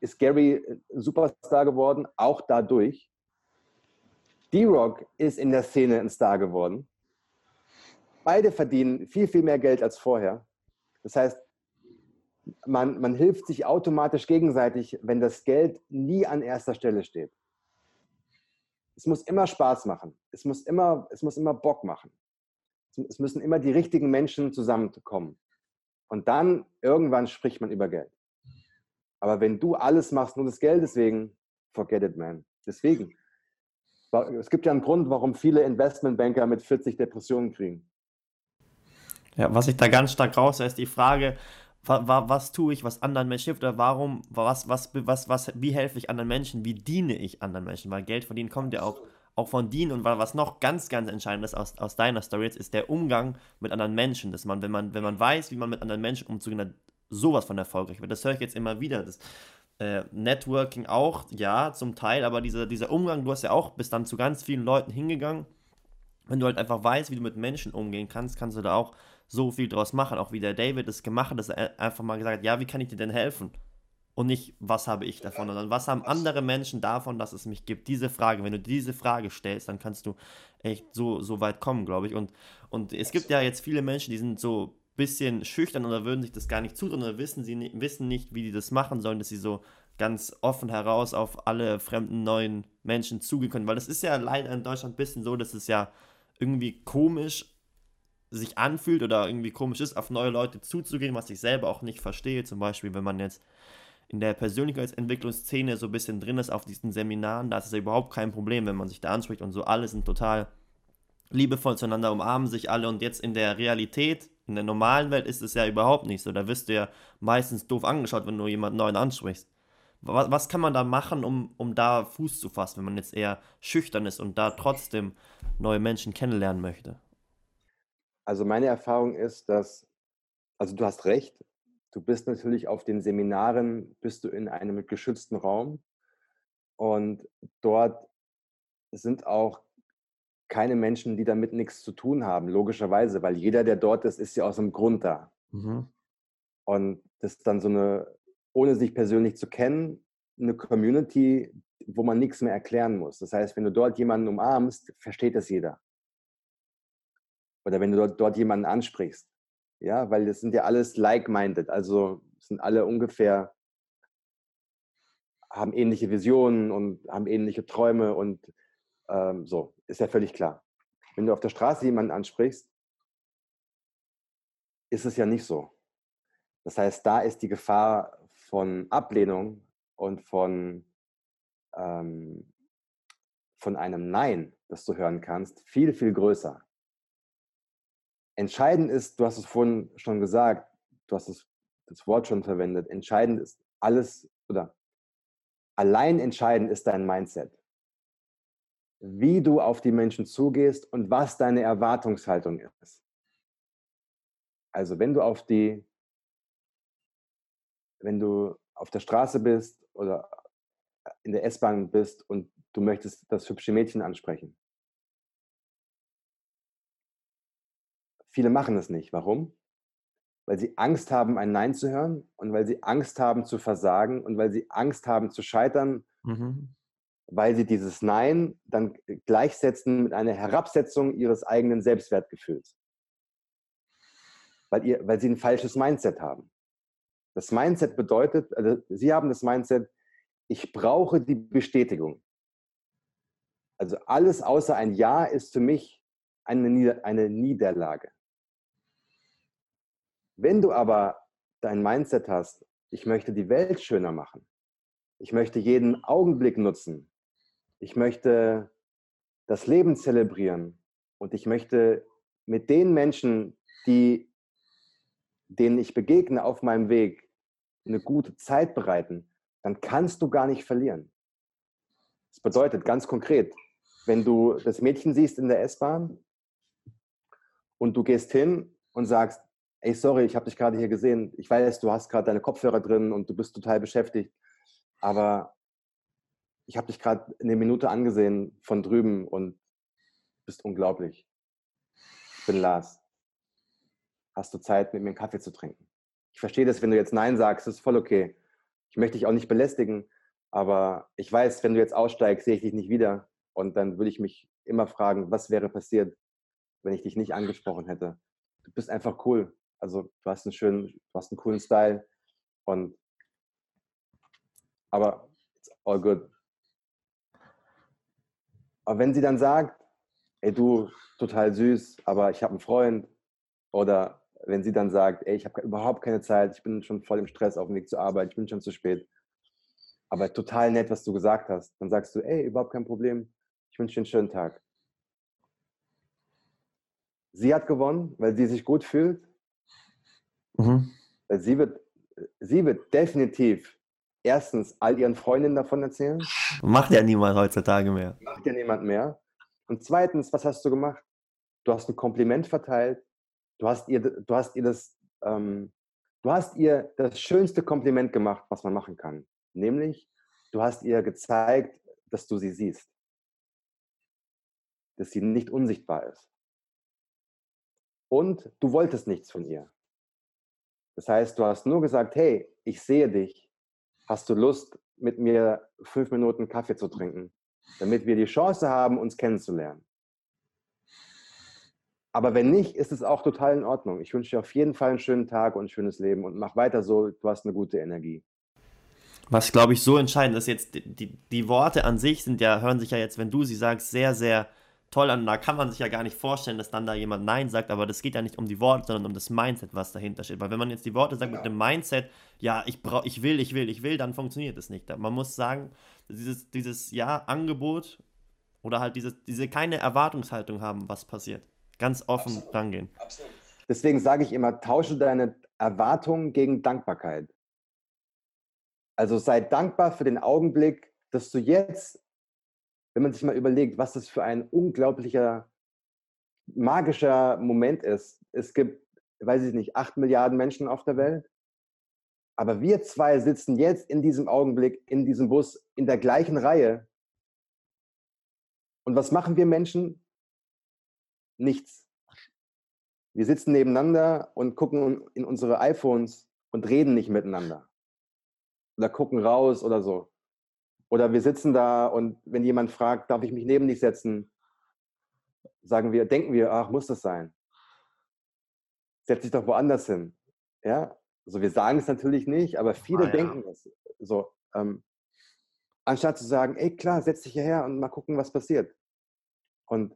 ist Gary ein Superstar geworden, auch dadurch. D-Rock ist in der Szene ein Star geworden. Beide verdienen viel, viel mehr Geld als vorher. Das heißt, man, man hilft sich automatisch gegenseitig, wenn das Geld nie an erster Stelle steht. Es muss immer Spaß machen. Es muss immer, es muss immer Bock machen. Es müssen immer die richtigen Menschen zusammenkommen. Und dann irgendwann spricht man über Geld. Aber wenn du alles machst nur des Geldes wegen, forget it, man. Deswegen. Es gibt ja einen Grund, warum viele Investmentbanker mit 40 Depressionen kriegen. Ja, was ich da ganz stark raus ist die Frage, was, tue ich, was anderen Menschen hilft, oder warum, was, was, was, was, wie helfe ich anderen Menschen, wie diene ich anderen Menschen, weil Geld verdienen kommt ja auch, auch von dienen und was noch ganz, ganz entscheidend ist aus, aus deiner Story jetzt, ist der Umgang mit anderen Menschen, dass man, wenn man, wenn man weiß, wie man mit anderen Menschen umzugehen hat, sowas von erfolgreich wird. Das höre ich jetzt immer wieder, das äh, Networking auch, ja, zum Teil, aber dieser, dieser Umgang, du hast ja auch, bist dann zu ganz vielen Leuten hingegangen, wenn du halt einfach weißt, wie du mit Menschen umgehen kannst, kannst du da auch so viel draus machen. Auch wie der David es gemacht hat, dass er einfach mal gesagt hat, ja, wie kann ich dir denn helfen? Und nicht, was habe ich davon, sondern was haben andere Menschen davon, dass es mich gibt? Diese Frage, wenn du diese Frage stellst, dann kannst du echt so, so weit kommen, glaube ich. Und, und es gibt ja jetzt viele Menschen, die sind so bisschen schüchtern oder würden sich das gar nicht zutrauen oder wissen sie nicht, wissen nicht, wie die das machen sollen, dass sie so ganz offen heraus auf alle fremden neuen Menschen zugehen können. Weil das ist ja leider in Deutschland ein bisschen so, dass es ja irgendwie komisch sich anfühlt oder irgendwie komisch ist, auf neue Leute zuzugehen, was ich selber auch nicht verstehe. Zum Beispiel, wenn man jetzt in der Persönlichkeitsentwicklungsszene so ein bisschen drin ist auf diesen Seminaren, da ist es ja überhaupt kein Problem, wenn man sich da anspricht und so, alle sind total liebevoll zueinander, umarmen sich alle und jetzt in der Realität, in der normalen Welt ist es ja überhaupt nicht so. Da wirst du ja meistens doof angeschaut, wenn du jemanden neuen ansprichst. Was, was kann man da machen, um, um da Fuß zu fassen, wenn man jetzt eher schüchtern ist und da trotzdem neue Menschen kennenlernen möchte? Also meine Erfahrung ist, dass, also du hast recht, du bist natürlich auf den Seminaren, bist du in einem geschützten Raum und dort sind auch keine Menschen, die damit nichts zu tun haben, logischerweise, weil jeder, der dort ist, ist ja aus einem Grund da. Mhm. Und das ist dann so eine, ohne sich persönlich zu kennen, eine Community, wo man nichts mehr erklären muss. Das heißt, wenn du dort jemanden umarmst, versteht das jeder. Oder wenn du dort, dort jemanden ansprichst. Ja, weil das sind ja alles like-minded, also sind alle ungefähr, haben ähnliche Visionen und haben ähnliche Träume und ähm, so, ist ja völlig klar. Wenn du auf der Straße jemanden ansprichst, ist es ja nicht so. Das heißt, da ist die Gefahr von Ablehnung und von, ähm, von einem Nein, das du hören kannst, viel, viel größer. Entscheidend ist, du hast es vorhin schon gesagt, du hast das, das Wort schon verwendet, entscheidend ist alles oder allein entscheidend ist dein Mindset wie du auf die Menschen zugehst und was deine Erwartungshaltung ist. Also wenn du auf die, wenn du auf der Straße bist oder in der S-Bahn bist und du möchtest das hübsche Mädchen ansprechen. Viele machen es nicht. Warum? Weil sie Angst haben, ein Nein zu hören und weil sie Angst haben zu versagen und weil sie Angst haben zu scheitern mhm weil sie dieses Nein dann gleichsetzen mit einer Herabsetzung ihres eigenen Selbstwertgefühls. Weil, ihr, weil sie ein falsches Mindset haben. Das Mindset bedeutet, also sie haben das Mindset, ich brauche die Bestätigung. Also alles außer ein Ja ist für mich eine, Nieder eine Niederlage. Wenn du aber dein Mindset hast, ich möchte die Welt schöner machen, ich möchte jeden Augenblick nutzen, ich möchte das Leben zelebrieren und ich möchte mit den Menschen, die, denen ich begegne auf meinem Weg, eine gute Zeit bereiten, dann kannst du gar nicht verlieren. Das bedeutet ganz konkret, wenn du das Mädchen siehst in der S-Bahn und du gehst hin und sagst, ey, sorry, ich habe dich gerade hier gesehen, ich weiß, du hast gerade deine Kopfhörer drin und du bist total beschäftigt, aber ich habe dich gerade eine Minute angesehen von drüben und bist unglaublich. Ich bin Lars. Hast du Zeit, mit mir einen Kaffee zu trinken? Ich verstehe das, wenn du jetzt Nein sagst, ist voll okay. Ich möchte dich auch nicht belästigen, aber ich weiß, wenn du jetzt aussteigst, sehe ich dich nicht wieder. Und dann würde ich mich immer fragen, was wäre passiert, wenn ich dich nicht angesprochen hätte. Du bist einfach cool. Also du hast einen schönen, du hast einen coolen Style. Und aber it's all good. Aber wenn sie dann sagt, ey du, total süß, aber ich habe einen Freund, oder wenn sie dann sagt, ey, ich habe überhaupt keine Zeit, ich bin schon voll im Stress auf dem Weg zur Arbeit, ich bin schon zu spät, aber total nett, was du gesagt hast, dann sagst du, ey, überhaupt kein Problem, ich wünsche dir einen schönen Tag. Sie hat gewonnen, weil sie sich gut fühlt. Mhm. Sie wird, sie wird definitiv erstens all ihren Freundinnen davon erzählen. Macht ja niemand heutzutage mehr. Macht ja niemand mehr. Und zweitens, was hast du gemacht? Du hast ein Kompliment verteilt. Du hast ihr, du hast ihr das, ähm, du hast ihr das schönste Kompliment gemacht, was man machen kann. Nämlich, du hast ihr gezeigt, dass du sie siehst. Dass sie nicht unsichtbar ist. Und du wolltest nichts von ihr. Das heißt, du hast nur gesagt, hey, ich sehe dich, hast du Lust, mit mir fünf Minuten Kaffee zu trinken, damit wir die Chance haben, uns kennenzulernen. Aber wenn nicht, ist es auch total in Ordnung. Ich wünsche dir auf jeden Fall einen schönen Tag und ein schönes Leben und mach weiter so. Du hast eine gute Energie. Was, glaube ich, so entscheidend ist jetzt, die, die Worte an sich sind ja, hören sich ja jetzt, wenn du sie sagst, sehr, sehr toll an. Da kann man sich ja gar nicht vorstellen, dass dann da jemand Nein sagt, aber das geht ja nicht um die Worte, sondern um das Mindset, was dahinter steht. Weil wenn man jetzt die Worte sagt ja. mit dem Mindset, ja, ich brauche, ich will, ich will, ich will, dann funktioniert es nicht. Man muss sagen, dieses, dieses ja, Angebot oder halt dieses, diese keine Erwartungshaltung haben, was passiert. Ganz offen Absolut. rangehen. Absolut. Deswegen sage ich immer, tausche deine Erwartungen gegen Dankbarkeit. Also sei dankbar für den Augenblick, dass du jetzt, wenn man sich mal überlegt, was das für ein unglaublicher, magischer Moment ist. Es gibt, weiß ich nicht, acht Milliarden Menschen auf der Welt. Aber wir zwei sitzen jetzt in diesem Augenblick in diesem Bus in der gleichen Reihe. Und was machen wir Menschen? Nichts. Wir sitzen nebeneinander und gucken in unsere iPhones und reden nicht miteinander oder gucken raus oder so. Oder wir sitzen da und wenn jemand fragt, darf ich mich neben dich setzen, sagen wir, denken wir, ach, muss das sein? Setz dich doch woanders hin. Ja, also wir sagen es natürlich nicht, aber viele ah, ja. denken das. So, ähm, anstatt zu sagen, ey, klar, setz dich hierher und mal gucken, was passiert. Und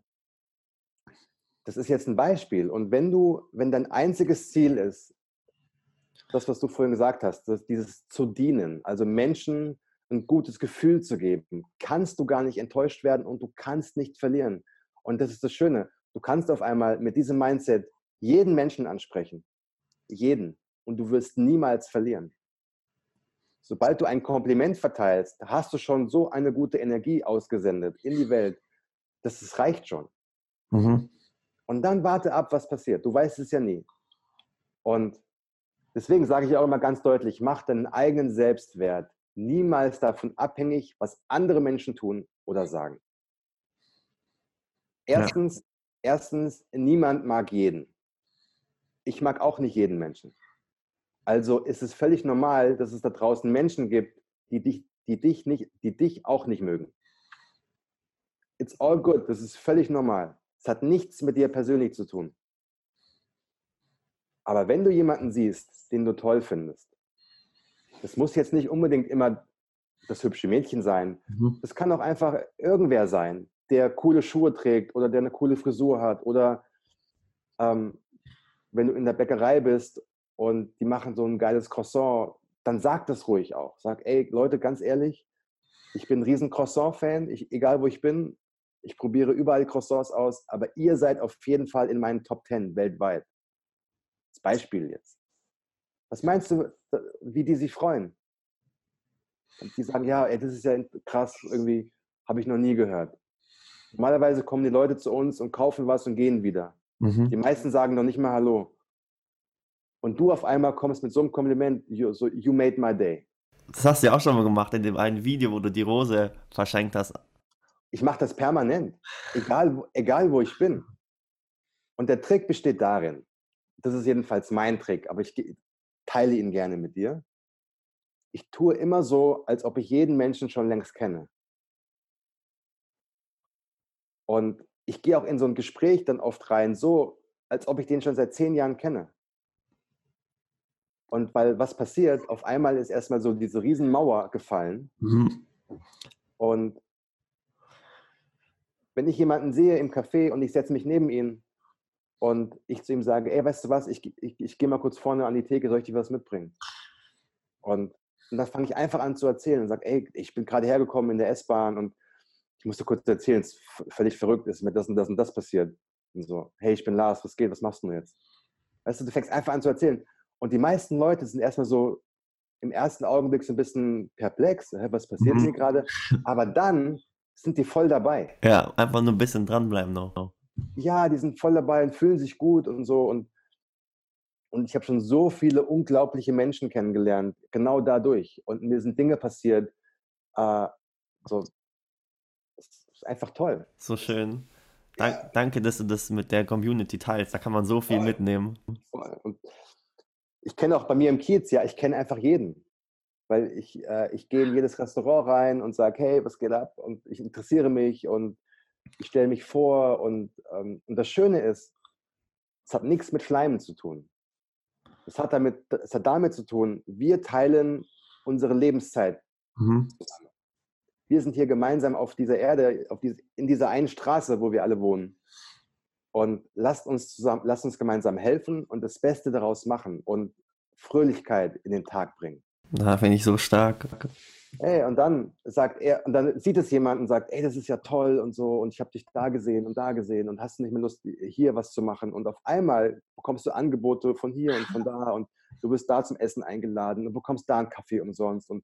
das ist jetzt ein Beispiel. Und wenn du, wenn dein einziges Ziel ist, das, was du vorhin gesagt hast, das, dieses zu dienen, also Menschen ein gutes Gefühl zu geben, kannst du gar nicht enttäuscht werden und du kannst nicht verlieren. Und das ist das Schöne. Du kannst auf einmal mit diesem Mindset jeden Menschen ansprechen. Jeden. Und du wirst niemals verlieren. Sobald du ein Kompliment verteilst, hast du schon so eine gute Energie ausgesendet in die Welt. Das, das reicht schon. Mhm. Und dann warte ab, was passiert. Du weißt es ja nie. Und Deswegen sage ich auch immer ganz deutlich, mach deinen eigenen Selbstwert niemals davon abhängig, was andere Menschen tun oder sagen. Erstens, ja. erstens, niemand mag jeden. Ich mag auch nicht jeden Menschen. Also ist es völlig normal, dass es da draußen Menschen gibt, die dich, die dich, nicht, die dich auch nicht mögen. It's all good, das ist völlig normal. Es hat nichts mit dir persönlich zu tun. Aber wenn du jemanden siehst, den du toll findest, das muss jetzt nicht unbedingt immer das hübsche Mädchen sein. Mhm. Das kann auch einfach irgendwer sein, der coole Schuhe trägt oder der eine coole Frisur hat. Oder ähm, wenn du in der Bäckerei bist und die machen so ein geiles Croissant, dann sag das ruhig auch. Sag, ey Leute, ganz ehrlich, ich bin ein riesen Croissant-Fan, egal wo ich bin, ich probiere überall Croissants aus, aber ihr seid auf jeden Fall in meinen Top 10 weltweit. Beispiel jetzt. Was meinst du, wie die sich freuen? Und die sagen, ja, ey, das ist ja krass, irgendwie habe ich noch nie gehört. Normalerweise kommen die Leute zu uns und kaufen was und gehen wieder. Mhm. Die meisten sagen noch nicht mal Hallo. Und du auf einmal kommst mit so einem Kompliment, you, so, you made my day. Das hast du ja auch schon mal gemacht in dem einen Video, wo du die Rose verschenkt hast. Ich mache das permanent, egal, egal wo ich bin. Und der Trick besteht darin, das ist jedenfalls mein Trick, aber ich teile ihn gerne mit dir. Ich tue immer so, als ob ich jeden Menschen schon längst kenne. Und ich gehe auch in so ein Gespräch dann oft rein, so, als ob ich den schon seit zehn Jahren kenne. Und weil was passiert, auf einmal ist erstmal so diese Riesenmauer gefallen. Mhm. Und wenn ich jemanden sehe im Café und ich setze mich neben ihn und ich zu ihm sage, ey, weißt du was, ich, ich, ich gehe mal kurz vorne an die Theke, soll ich dir was mitbringen? Und, und dann fange ich einfach an zu erzählen und sage, ey, ich bin gerade hergekommen in der S-Bahn und ich musste kurz erzählen, es ist völlig verrückt, ist mir das und das und das passiert. Und so, hey, ich bin Lars, was geht, was machst du jetzt? Weißt du, du fängst einfach an zu erzählen. Und die meisten Leute sind erstmal so im ersten Augenblick so ein bisschen perplex, was passiert mhm. hier gerade? Aber dann sind die voll dabei. Ja, einfach nur ein bisschen dranbleiben noch ja, die sind voll dabei und fühlen sich gut und so. Und, und ich habe schon so viele unglaubliche Menschen kennengelernt, genau dadurch. Und mir sind Dinge passiert. Äh, so, das ist einfach toll. So schön. Dank, ja. Danke, dass du das mit der Community teilst. Da kann man so viel voll. mitnehmen. Voll. Und ich kenne auch bei mir im Kiez, ja, ich kenne einfach jeden. Weil ich, äh, ich gehe in jedes Restaurant rein und sage, hey, was geht ab? Und ich interessiere mich und ich stelle mich vor und, ähm, und das Schöne ist, Es hat nichts mit Schleimen zu tun. Es hat damit, es hat damit zu tun, wir teilen unsere Lebenszeit mhm. zusammen. Wir sind hier gemeinsam auf dieser Erde, auf diese, in dieser einen Straße, wo wir alle wohnen. Und lasst uns zusammen, lasst uns gemeinsam helfen und das Beste daraus machen und Fröhlichkeit in den Tag bringen. Da finde ich so stark. Ey, und dann sagt er, und dann sieht es jemand und sagt, ey, das ist ja toll und so, und ich habe dich da gesehen und da gesehen und hast nicht mehr Lust, hier was zu machen. Und auf einmal bekommst du Angebote von hier und von da und du wirst da zum Essen eingeladen und bekommst da einen Kaffee umsonst. Und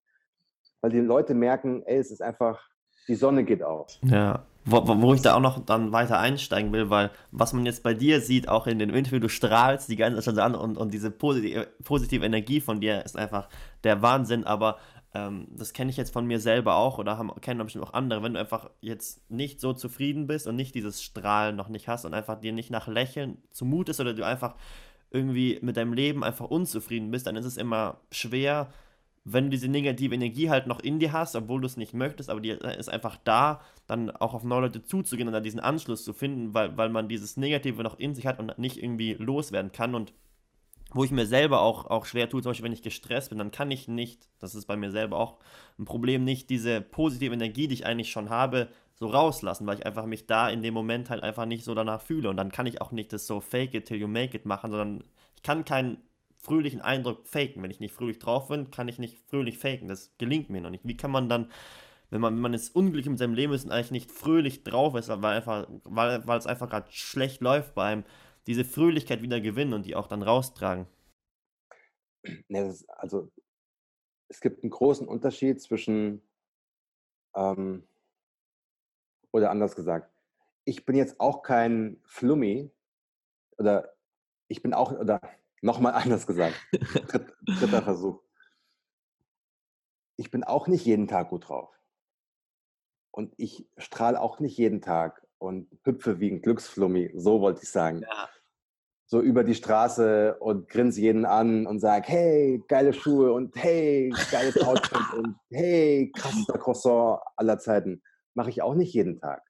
weil die Leute merken, ey, es ist einfach, die Sonne geht auf. Ja, wo, wo, ich da auch noch dann weiter einsteigen will, weil was man jetzt bei dir sieht, auch in dem Interview, du strahlst die ganze Zeit an und, und diese positive, positive Energie von dir ist einfach der Wahnsinn, aber ähm, das kenne ich jetzt von mir selber auch oder haben, kennen bestimmt auch andere, wenn du einfach jetzt nicht so zufrieden bist und nicht dieses Strahlen noch nicht hast und einfach dir nicht nach Lächeln zumutest oder du einfach irgendwie mit deinem Leben einfach unzufrieden bist, dann ist es immer schwer, wenn du diese negative Energie halt noch in dir hast, obwohl du es nicht möchtest, aber die ist einfach da, dann auch auf neue Leute zuzugehen und dann diesen Anschluss zu finden, weil, weil man dieses Negative noch in sich hat und nicht irgendwie loswerden kann und wo ich mir selber auch, auch schwer tue, zum Beispiel wenn ich gestresst bin, dann kann ich nicht, das ist bei mir selber auch ein Problem, nicht diese positive Energie, die ich eigentlich schon habe, so rauslassen, weil ich einfach mich da in dem Moment halt einfach nicht so danach fühle und dann kann ich auch nicht das so fake it till you make it machen, sondern ich kann keinen fröhlichen Eindruck faken. Wenn ich nicht fröhlich drauf bin, kann ich nicht fröhlich faken. Das gelingt mir noch nicht. Wie kann man dann, wenn man, wenn man jetzt unglücklich mit seinem Leben ist und eigentlich nicht fröhlich drauf ist, weil, einfach, weil, weil es einfach gerade schlecht läuft bei einem, diese Fröhlichkeit wieder gewinnen und die auch dann raustragen? Also es gibt einen großen Unterschied zwischen, ähm, oder anders gesagt, ich bin jetzt auch kein Flummi oder ich bin auch, oder Nochmal anders gesagt. Dritter Versuch. Ich bin auch nicht jeden Tag gut drauf. Und ich strahle auch nicht jeden Tag und hüpfe wie ein Glücksflummi, so wollte ich sagen. Ja. So über die Straße und grinse jeden an und sage, hey, geile Schuhe und hey, geiles Outfit und hey, krassester Croissant aller Zeiten. Mache ich auch nicht jeden Tag.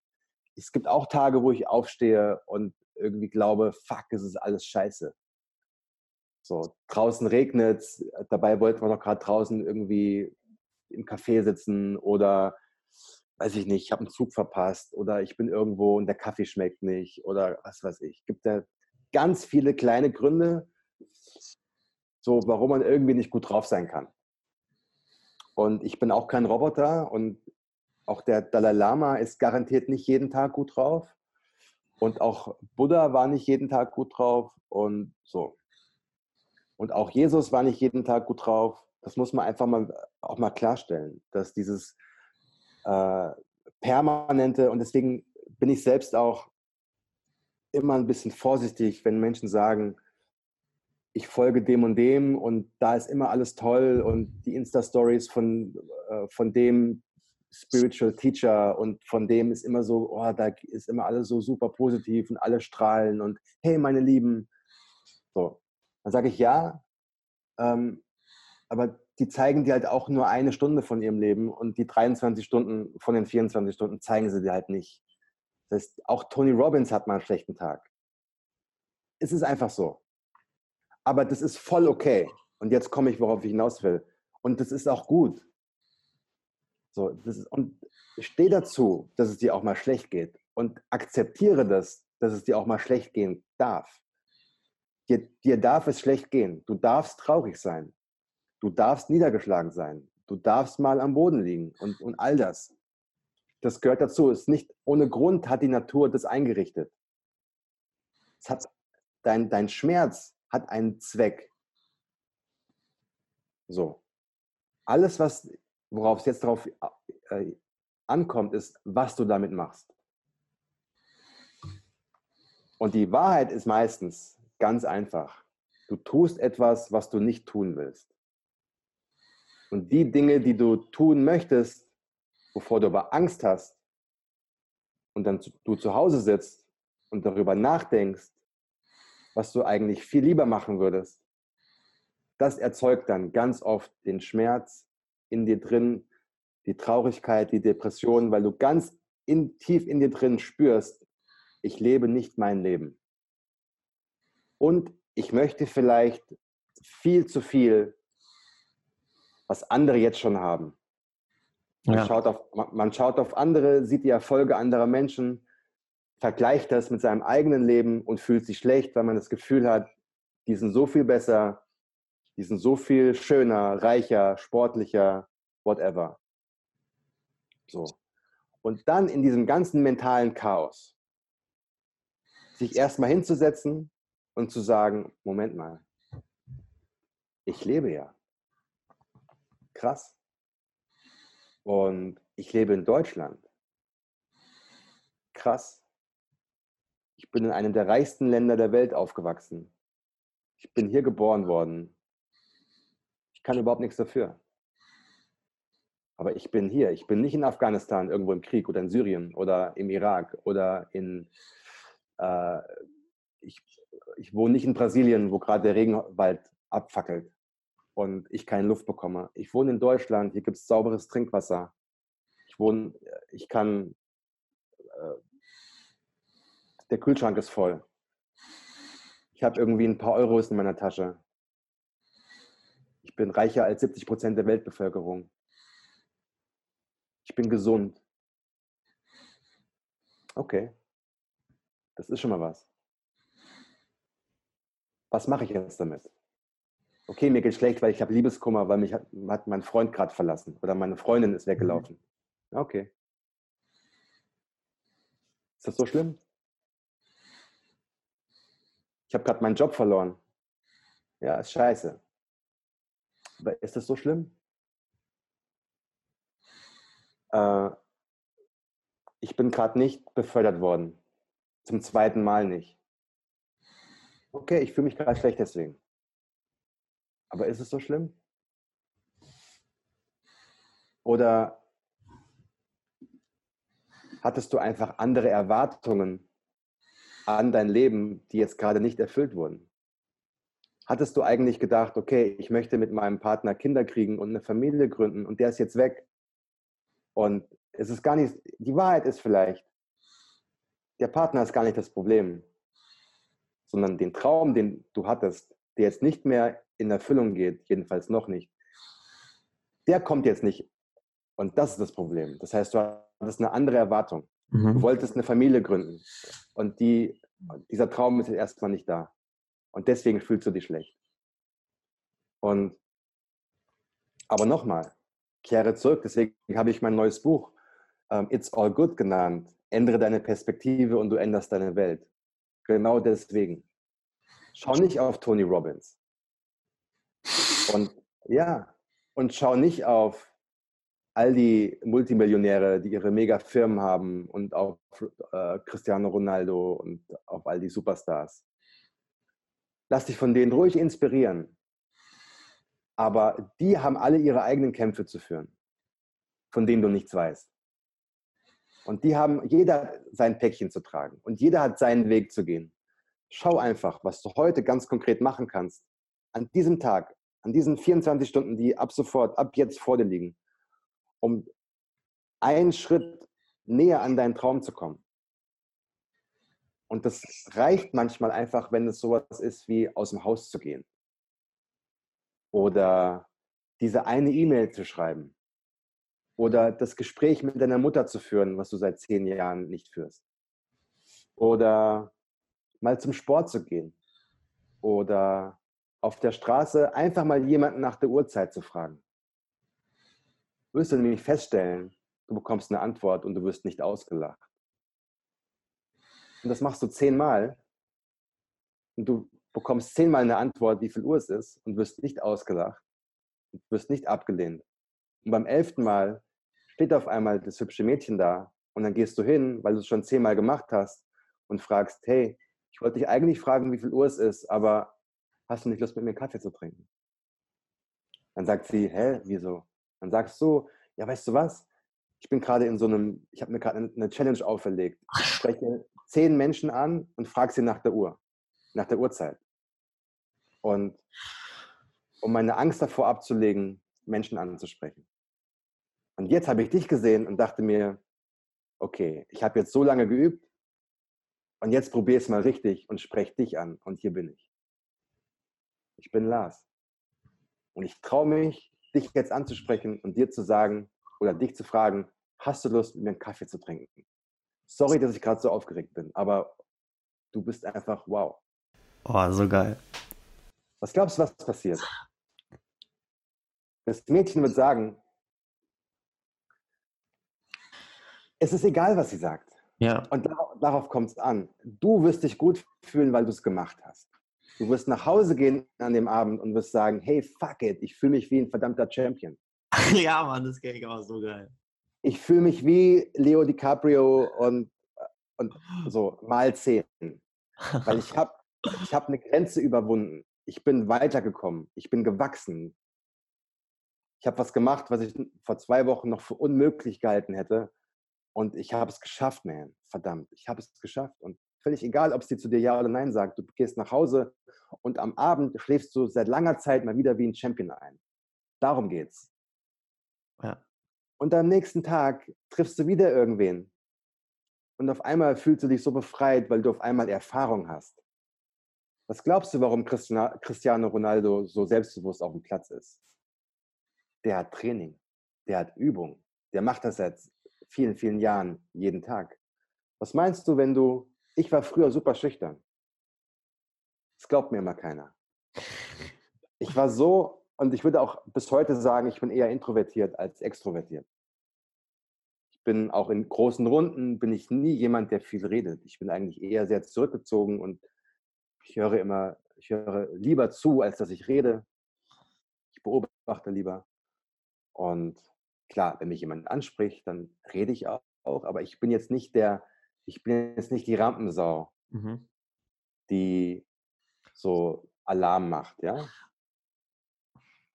Es gibt auch Tage, wo ich aufstehe und irgendwie glaube, fuck, es ist alles scheiße. So, draußen regnet es, dabei wollten wir noch gerade draußen irgendwie im Café sitzen oder weiß ich nicht, ich habe einen Zug verpasst oder ich bin irgendwo und der Kaffee schmeckt nicht oder was weiß ich. Gibt ja ganz viele kleine Gründe, so warum man irgendwie nicht gut drauf sein kann. Und ich bin auch kein Roboter und auch der Dalai Lama ist garantiert nicht jeden Tag gut drauf. Und auch Buddha war nicht jeden Tag gut drauf und so. Und auch Jesus war nicht jeden Tag gut drauf. Das muss man einfach mal auch mal klarstellen, dass dieses äh, permanente und deswegen bin ich selbst auch immer ein bisschen vorsichtig, wenn Menschen sagen, ich folge dem und dem und da ist immer alles toll und die Insta-Stories von, äh, von dem Spiritual Teacher und von dem ist immer so, oh, da ist immer alles so super positiv und alle strahlen und hey, meine Lieben. So, dann sage ich ja, ähm, aber die zeigen dir halt auch nur eine Stunde von ihrem Leben und die 23 Stunden von den 24 Stunden zeigen sie dir halt nicht. Das heißt, auch Tony Robbins hat mal einen schlechten Tag. Es ist einfach so. Aber das ist voll okay. Und jetzt komme ich, worauf ich hinaus will. Und das ist auch gut. So, das ist, und steh dazu, dass es dir auch mal schlecht geht. Und akzeptiere das, dass es dir auch mal schlecht gehen darf. Dir, dir darf es schlecht gehen. Du darfst traurig sein. Du darfst niedergeschlagen sein. Du darfst mal am Boden liegen und, und all das. Das gehört dazu. Es ist nicht ohne Grund hat die Natur das eingerichtet. Es hat, dein, dein Schmerz hat einen Zweck. So. Alles, was, worauf es jetzt darauf äh, ankommt, ist, was du damit machst. Und die Wahrheit ist meistens, Ganz einfach. Du tust etwas, was du nicht tun willst. Und die Dinge, die du tun möchtest, wovor du aber Angst hast, und dann du zu Hause sitzt und darüber nachdenkst, was du eigentlich viel lieber machen würdest, das erzeugt dann ganz oft den Schmerz in dir drin, die Traurigkeit, die Depression, weil du ganz in, tief in dir drin spürst, ich lebe nicht mein Leben. Und ich möchte vielleicht viel zu viel, was andere jetzt schon haben. Man, ja. schaut auf, man schaut auf andere, sieht die Erfolge anderer Menschen, vergleicht das mit seinem eigenen Leben und fühlt sich schlecht, weil man das Gefühl hat, die sind so viel besser, die sind so viel schöner, reicher, sportlicher, whatever. So. Und dann in diesem ganzen mentalen Chaos sich erstmal hinzusetzen und zu sagen, Moment mal, ich lebe ja. Krass. Und ich lebe in Deutschland. Krass. Ich bin in einem der reichsten Länder der Welt aufgewachsen. Ich bin hier geboren worden. Ich kann überhaupt nichts dafür. Aber ich bin hier. Ich bin nicht in Afghanistan irgendwo im Krieg oder in Syrien oder im Irak oder in. Äh, ich, ich wohne nicht in Brasilien, wo gerade der Regenwald abfackelt und ich keine Luft bekomme. Ich wohne in Deutschland. Hier gibt es sauberes Trinkwasser. Ich wohne. Ich kann. Äh, der Kühlschrank ist voll. Ich habe irgendwie ein paar Euros in meiner Tasche. Ich bin reicher als 70 Prozent der Weltbevölkerung. Ich bin gesund. Okay, das ist schon mal was. Was mache ich jetzt damit? Okay, mir geht schlecht, weil ich habe Liebeskummer, weil mich hat, hat mein Freund gerade verlassen oder meine Freundin ist weggelaufen. Mhm. Okay. Ist das so schlimm? Ich habe gerade meinen Job verloren. Ja, ist scheiße. Aber ist das so schlimm? Äh, ich bin gerade nicht befördert worden. Zum zweiten Mal nicht. Okay, ich fühle mich gerade schlecht deswegen. Aber ist es so schlimm? Oder hattest du einfach andere Erwartungen an dein Leben, die jetzt gerade nicht erfüllt wurden? Hattest du eigentlich gedacht, okay, ich möchte mit meinem Partner Kinder kriegen und eine Familie gründen und der ist jetzt weg? Und es ist gar nicht, die Wahrheit ist vielleicht, der Partner ist gar nicht das Problem, sondern den Traum, den du hattest, der jetzt nicht mehr in Erfüllung geht, jedenfalls noch nicht, der kommt jetzt nicht. Und das ist das Problem. Das heißt, du hattest eine andere Erwartung. Mhm. Du wolltest eine Familie gründen und die, dieser Traum ist jetzt erstmal nicht da. Und deswegen fühlst du dich schlecht. Und aber nochmal, kehre zurück. Deswegen habe ich mein neues Buch um, It's All Good genannt. Ändere deine Perspektive und du änderst deine Welt. Genau deswegen. Schau nicht auf Tony Robbins. Und ja, und schau nicht auf all die Multimillionäre, die ihre Mega-Firmen haben und auf äh, Cristiano Ronaldo und auf all die Superstars. Lass dich von denen ruhig inspirieren. Aber die haben alle ihre eigenen Kämpfe zu führen, von denen du nichts weißt. Und die haben jeder sein Päckchen zu tragen und jeder hat seinen Weg zu gehen. Schau einfach, was du heute ganz konkret machen kannst. An diesem Tag, an diesen 24 Stunden, die ab sofort, ab jetzt vor dir liegen um einen Schritt näher an deinen Traum zu kommen. Und das reicht manchmal einfach, wenn es sowas ist wie aus dem Haus zu gehen. Oder diese eine E-Mail zu schreiben. Oder das Gespräch mit deiner Mutter zu führen, was du seit zehn Jahren nicht führst. Oder mal zum Sport zu gehen. Oder auf der Straße einfach mal jemanden nach der Uhrzeit zu fragen wirst du nämlich feststellen, du bekommst eine Antwort und du wirst nicht ausgelacht. Und das machst du zehnmal und du bekommst zehnmal eine Antwort, wie viel Uhr es ist und wirst nicht ausgelacht und wirst nicht abgelehnt. Und beim elften Mal steht auf einmal das hübsche Mädchen da und dann gehst du hin, weil du es schon zehnmal gemacht hast und fragst, hey, ich wollte dich eigentlich fragen, wie viel Uhr es ist, aber hast du nicht Lust, mit mir Kaffee zu trinken? Dann sagt sie, hä, wieso? Dann sagst du, ja, weißt du was? Ich bin gerade in so einem, ich habe mir gerade eine Challenge auferlegt. Ich spreche zehn Menschen an und frage sie nach der Uhr, nach der Uhrzeit. Und um meine Angst davor abzulegen, Menschen anzusprechen. Und jetzt habe ich dich gesehen und dachte mir, okay, ich habe jetzt so lange geübt und jetzt probiere es mal richtig und spreche dich an und hier bin ich. Ich bin Lars. Und ich traue mich, dich jetzt anzusprechen und dir zu sagen oder dich zu fragen, hast du Lust, mit mir einen Kaffee zu trinken? Sorry, dass ich gerade so aufgeregt bin, aber du bist einfach wow. Oh, so geil. Was glaubst du, was passiert? Das Mädchen wird sagen, es ist egal, was sie sagt. Ja. Und darauf, darauf kommt es an. Du wirst dich gut fühlen, weil du es gemacht hast. Du wirst nach Hause gehen an dem Abend und wirst sagen, hey, fuck it, ich fühle mich wie ein verdammter Champion. ja, Mann, das ich aber so geil. Ich fühle mich wie Leo DiCaprio und, und so mal zehn. Weil ich habe ich hab eine Grenze überwunden. Ich bin weitergekommen. Ich bin gewachsen. Ich habe was gemacht, was ich vor zwei Wochen noch für unmöglich gehalten hätte. Und ich habe es geschafft, man. Verdammt, ich habe es geschafft. Und völlig egal, ob sie zu dir Ja oder Nein sagt, du gehst nach Hause und am Abend schläfst du seit langer Zeit mal wieder wie ein Champion ein. Darum geht's. Ja. Und am nächsten Tag triffst du wieder irgendwen. Und auf einmal fühlst du dich so befreit, weil du auf einmal Erfahrung hast. Was glaubst du, warum Cristiano Ronaldo so selbstbewusst auf dem Platz ist? Der hat Training, der hat Übung, der macht das seit vielen, vielen Jahren jeden Tag. Was meinst du, wenn du, ich war früher super schüchtern. Das glaubt mir immer keiner. Ich war so, und ich würde auch bis heute sagen, ich bin eher introvertiert als extrovertiert. Ich bin auch in großen Runden, bin ich nie jemand, der viel redet. Ich bin eigentlich eher sehr zurückgezogen und ich höre immer, ich höre lieber zu, als dass ich rede. Ich beobachte lieber. Und klar, wenn mich jemand anspricht, dann rede ich auch, aber ich bin jetzt nicht der, ich bin jetzt nicht die Rampensau, mhm. die so Alarm macht, ja.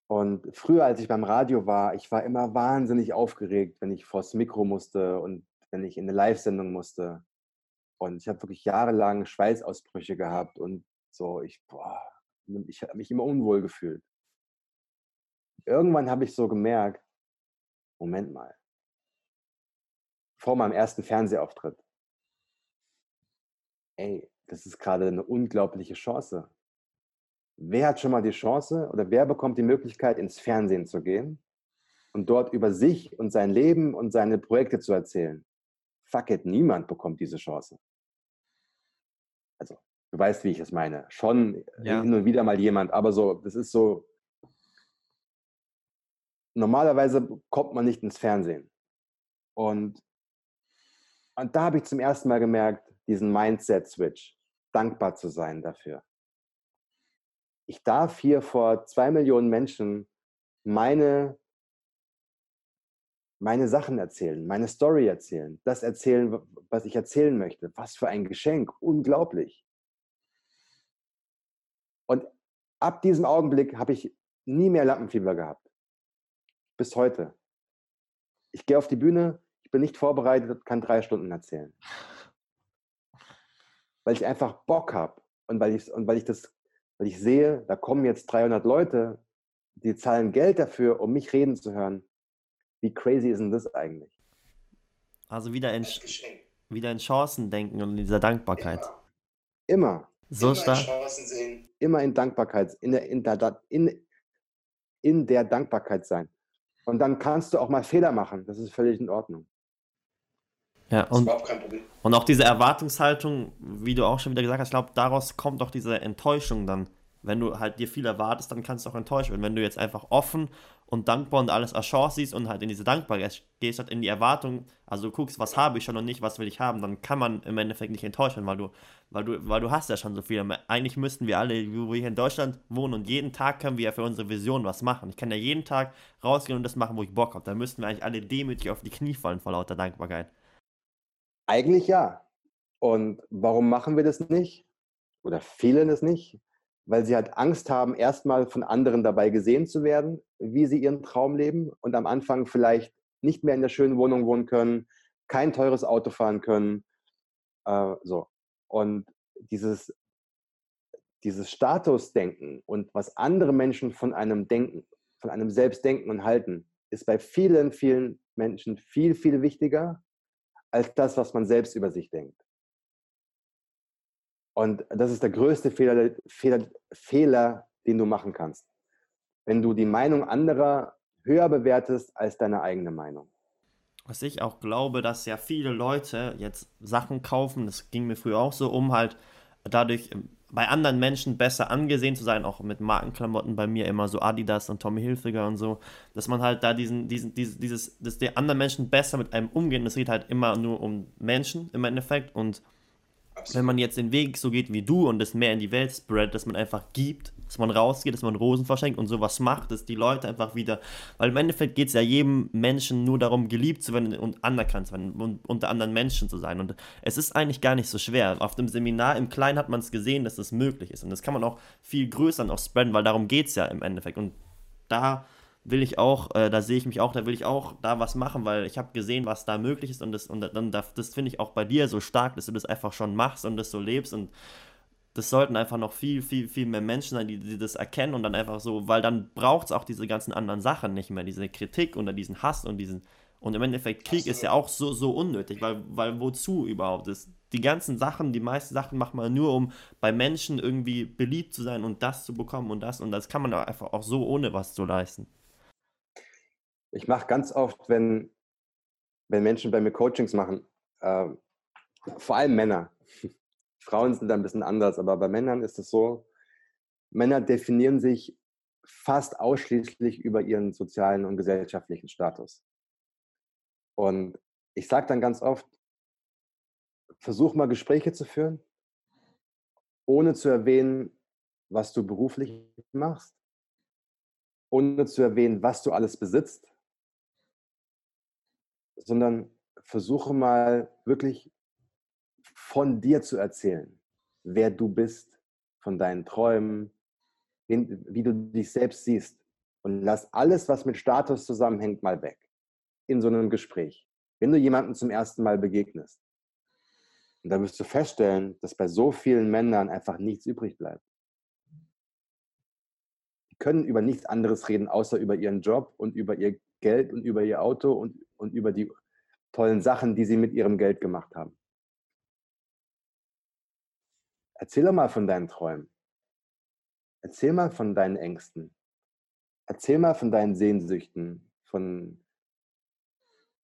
Und früher, als ich beim Radio war, ich war immer wahnsinnig aufgeregt, wenn ich vors Mikro musste und wenn ich in eine Live-Sendung musste. Und ich habe wirklich jahrelang Schweißausbrüche gehabt und so, ich, boah, ich habe mich immer unwohl gefühlt. Irgendwann habe ich so gemerkt, Moment mal, vor meinem ersten Fernsehauftritt, ey, das ist gerade eine unglaubliche Chance. Wer hat schon mal die Chance oder wer bekommt die Möglichkeit, ins Fernsehen zu gehen und dort über sich und sein Leben und seine Projekte zu erzählen? Fuck it, niemand bekommt diese Chance. Also, du weißt, wie ich es meine. Schon ja. hin und wieder mal jemand, aber so, das ist so. Normalerweise kommt man nicht ins Fernsehen. Und, und da habe ich zum ersten Mal gemerkt, diesen Mindset-Switch, dankbar zu sein dafür. Ich darf hier vor zwei Millionen Menschen meine, meine Sachen erzählen, meine Story erzählen, das erzählen, was ich erzählen möchte. Was für ein Geschenk, unglaublich. Und ab diesem Augenblick habe ich nie mehr Lampenfieber gehabt. Bis heute. Ich gehe auf die Bühne, ich bin nicht vorbereitet, kann drei Stunden erzählen weil ich einfach Bock habe und weil ich und weil ich das, weil ich sehe, da kommen jetzt 300 Leute, die zahlen Geld dafür, um mich reden zu hören. Wie crazy ist denn das eigentlich? Also wieder in, wieder in Chancen denken und in dieser Dankbarkeit. Immer. Immer. So Immer stark. Immer in Dankbarkeit, in der, in, der, in, in der Dankbarkeit sein. Und dann kannst du auch mal Fehler machen. Das ist völlig in Ordnung. Ja, und, und auch diese Erwartungshaltung, wie du auch schon wieder gesagt hast, ich glaube, daraus kommt auch diese Enttäuschung dann. Wenn du halt dir viel erwartest, dann kannst du auch enttäuscht werden. Wenn du jetzt einfach offen und dankbar und alles als Chance siehst und halt in diese Dankbarkeit gehst, halt in die Erwartung, also du guckst, was habe ich schon und nicht, was will ich haben, dann kann man im Endeffekt nicht enttäuscht werden, weil du, weil du, weil du hast ja schon so viel. Eigentlich müssten wir alle, wo wir hier in Deutschland wohnen und jeden Tag können wir ja für unsere Vision was machen. Ich kann ja jeden Tag rausgehen und das machen, wo ich Bock habe. Da müssten wir eigentlich alle demütig auf die Knie fallen vor lauter Dankbarkeit. Eigentlich ja. Und warum machen wir das nicht? Oder fehlen es nicht? Weil sie halt Angst haben, erstmal von anderen dabei gesehen zu werden, wie sie ihren Traum leben und am Anfang vielleicht nicht mehr in der schönen Wohnung wohnen können, kein teures Auto fahren können. Äh, so. Und dieses, dieses Statusdenken und was andere Menschen von einem denken, von einem selbst und halten, ist bei vielen, vielen Menschen viel, viel wichtiger als das, was man selbst über sich denkt. Und das ist der größte Fehler, Fehler, Fehler den du machen kannst. Wenn du die Meinung anderer höher bewertest als deine eigene Meinung. Was ich auch glaube, dass ja viele Leute jetzt Sachen kaufen, das ging mir früher auch so, um halt dadurch ähm, bei anderen Menschen besser angesehen zu sein, auch mit Markenklamotten bei mir immer so Adidas und Tommy Hilfiger und so, dass man halt da diesen, diesen, dieses, dieses, dass die anderen Menschen besser mit einem umgehen, das geht halt immer nur um Menschen im Endeffekt und Absolut. wenn man jetzt den Weg so geht wie du und es mehr in die Welt spread, dass man einfach gibt, dass man rausgeht, dass man Rosen verschenkt und sowas macht, dass die Leute einfach wieder, weil im Endeffekt geht es ja jedem Menschen nur darum, geliebt zu werden und anerkannt zu werden und unter anderen Menschen zu sein. Und es ist eigentlich gar nicht so schwer. Auf dem Seminar im Kleinen hat man es gesehen, dass das möglich ist. Und das kann man auch viel größer noch spreaden, weil darum geht es ja im Endeffekt. Und da will ich auch, äh, da sehe ich mich auch, da will ich auch da was machen, weil ich habe gesehen, was da möglich ist und das, und dann, das, das finde ich auch bei dir so stark, dass du das einfach schon machst und das so lebst und das sollten einfach noch viel, viel, viel mehr Menschen sein, die, die das erkennen und dann einfach so, weil dann braucht es auch diese ganzen anderen Sachen nicht mehr, diese Kritik oder diesen Hass und diesen, und im Endeffekt Krieg ist ja auch so, so unnötig, weil, weil wozu überhaupt ist? Die ganzen Sachen, die meisten Sachen macht man nur, um bei Menschen irgendwie beliebt zu sein und das zu bekommen und das und das kann man einfach auch so ohne was zu leisten. Ich mache ganz oft, wenn, wenn Menschen bei mir Coachings machen, äh, vor allem Männer, Frauen sind da ein bisschen anders, aber bei Männern ist es so, Männer definieren sich fast ausschließlich über ihren sozialen und gesellschaftlichen Status. Und ich sage dann ganz oft, versuch mal Gespräche zu führen, ohne zu erwähnen, was du beruflich machst, ohne zu erwähnen, was du alles besitzt, sondern versuche mal wirklich von dir zu erzählen, wer du bist, von deinen Träumen, wie du dich selbst siehst. Und lass alles, was mit Status zusammenhängt, mal weg. In so einem Gespräch. Wenn du jemandem zum ersten Mal begegnest. Und da wirst du feststellen, dass bei so vielen Männern einfach nichts übrig bleibt. Die können über nichts anderes reden, außer über ihren Job und über ihr Geld und über ihr Auto und, und über die tollen Sachen, die sie mit ihrem Geld gemacht haben. Erzähl doch mal von deinen Träumen. Erzähl mal von deinen Ängsten. Erzähl mal von deinen Sehnsüchten, von,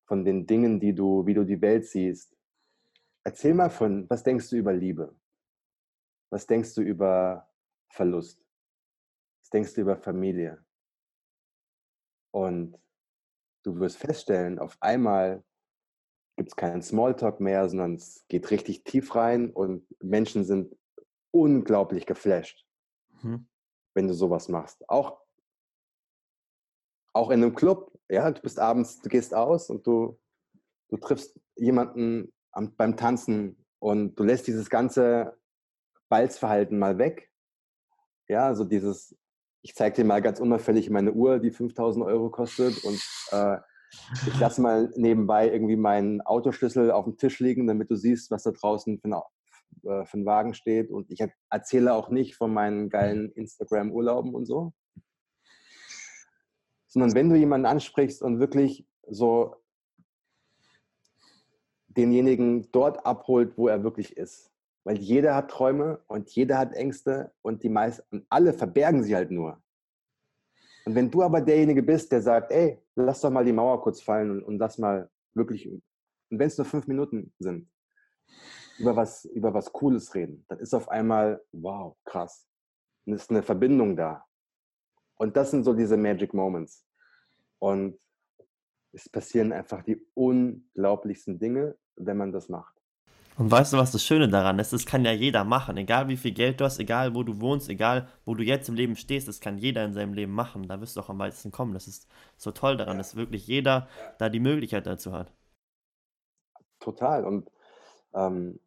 von den Dingen, die du, wie du die Welt siehst. Erzähl mal von, was denkst du über Liebe? Was denkst du über Verlust? Was denkst du über Familie? Und du wirst feststellen, auf einmal gibt es keinen Smalltalk mehr, sondern es geht richtig tief rein und Menschen sind unglaublich geflasht, mhm. wenn du sowas machst. Auch, auch in einem Club, ja, du bist abends, du gehst aus und du, du triffst jemanden am, beim Tanzen und du lässt dieses ganze Balzverhalten mal weg. Ja, also dieses, ich zeige dir mal ganz unauffällig meine Uhr, die 5000 Euro kostet und äh, ich lasse mal nebenbei irgendwie meinen Autoschlüssel auf dem Tisch liegen, damit du siehst, was da draußen für eine äh, für einen Wagen steht. Und ich erzähle auch nicht von meinen geilen Instagram-Urlauben und so. Sondern wenn du jemanden ansprichst und wirklich so denjenigen dort abholt, wo er wirklich ist. Weil jeder hat Träume und jeder hat Ängste und die meisten, alle verbergen sie halt nur. Und wenn du aber derjenige bist, der sagt, ey, lass doch mal die Mauer kurz fallen und, und lass mal wirklich, und wenn es nur fünf Minuten sind, über was, über was Cooles reden, dann ist auf einmal, wow, krass. Und ist eine Verbindung da. Und das sind so diese Magic Moments. Und es passieren einfach die unglaublichsten Dinge, wenn man das macht. Und weißt du, was das Schöne daran ist? Das kann ja jeder machen. Egal wie viel Geld du hast, egal wo du wohnst, egal wo du jetzt im Leben stehst, das kann jeder in seinem Leben machen. Da wirst du auch am weitesten kommen. Das ist so toll daran, dass wirklich jeder da die Möglichkeit dazu hat. Total. Und ähm,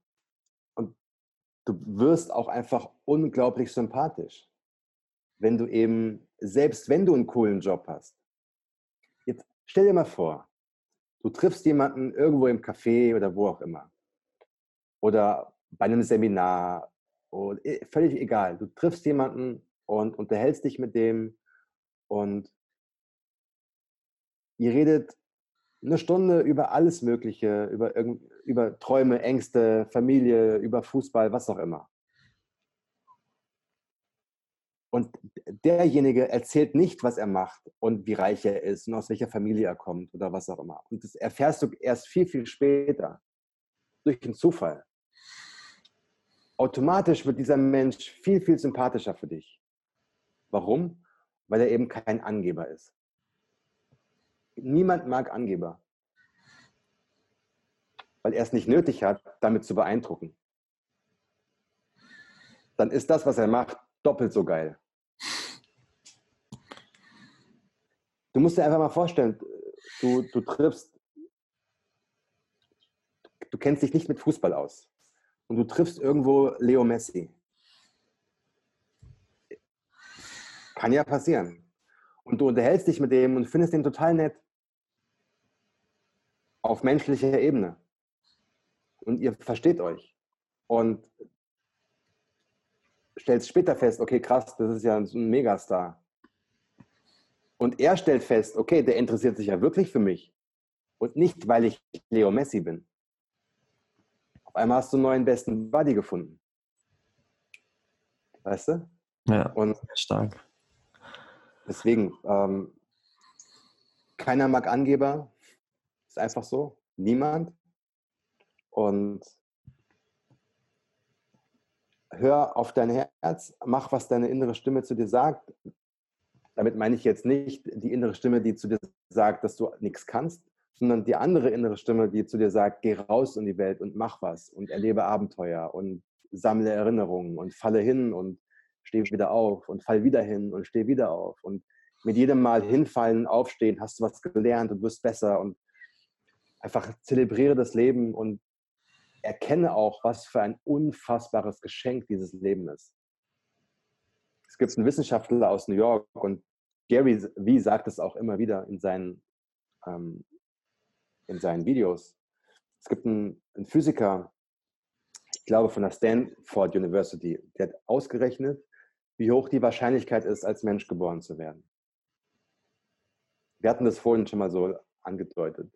du wirst auch einfach unglaublich sympathisch, wenn du eben, selbst wenn du einen coolen Job hast. Jetzt stell dir mal vor, du triffst jemanden irgendwo im Café oder wo auch immer. Oder bei einem Seminar. Oder, e, völlig egal. Du triffst jemanden und unterhältst dich mit dem und ihr redet eine Stunde über alles Mögliche, über, über Träume, Ängste, Familie, über Fußball, was auch immer. Und derjenige erzählt nicht, was er macht und wie reich er ist und aus welcher Familie er kommt oder was auch immer. Und das erfährst du erst viel, viel später durch den Zufall. Automatisch wird dieser Mensch viel, viel sympathischer für dich. Warum? Weil er eben kein Angeber ist. Niemand mag Angeber, weil er es nicht nötig hat, damit zu beeindrucken. Dann ist das, was er macht, doppelt so geil. Du musst dir einfach mal vorstellen, du, du triffst, du kennst dich nicht mit Fußball aus und du triffst irgendwo Leo Messi. Kann ja passieren. Und du unterhältst dich mit dem und findest ihn total nett. Auf menschlicher Ebene. Und ihr versteht euch. Und stellst später fest, okay, krass, das ist ja ein Megastar. Und er stellt fest, okay, der interessiert sich ja wirklich für mich. Und nicht, weil ich Leo Messi bin. Auf einmal hast du einen neuen besten Buddy gefunden. Weißt du? Ja, und stark. Deswegen, ähm, keiner mag Angeber. Ist einfach so. Niemand. Und hör auf dein Herz, mach, was deine innere Stimme zu dir sagt. Damit meine ich jetzt nicht die innere Stimme, die zu dir sagt, dass du nichts kannst, sondern die andere innere Stimme, die zu dir sagt, geh raus in die Welt und mach was und erlebe Abenteuer und sammle Erinnerungen und falle hin und steh wieder auf und fall wieder hin und steh wieder auf. Und mit jedem Mal hinfallen, aufstehen, hast du was gelernt und wirst besser und einfach zelebriere das Leben und erkenne auch, was für ein unfassbares Geschenk dieses Leben ist es gibt einen Wissenschaftler aus New York und Gary V sagt es auch immer wieder in seinen, ähm, in seinen Videos. Es gibt einen, einen Physiker, ich glaube von der Stanford University, der hat ausgerechnet, wie hoch die Wahrscheinlichkeit ist, als Mensch geboren zu werden. Wir hatten das vorhin schon mal so angedeutet.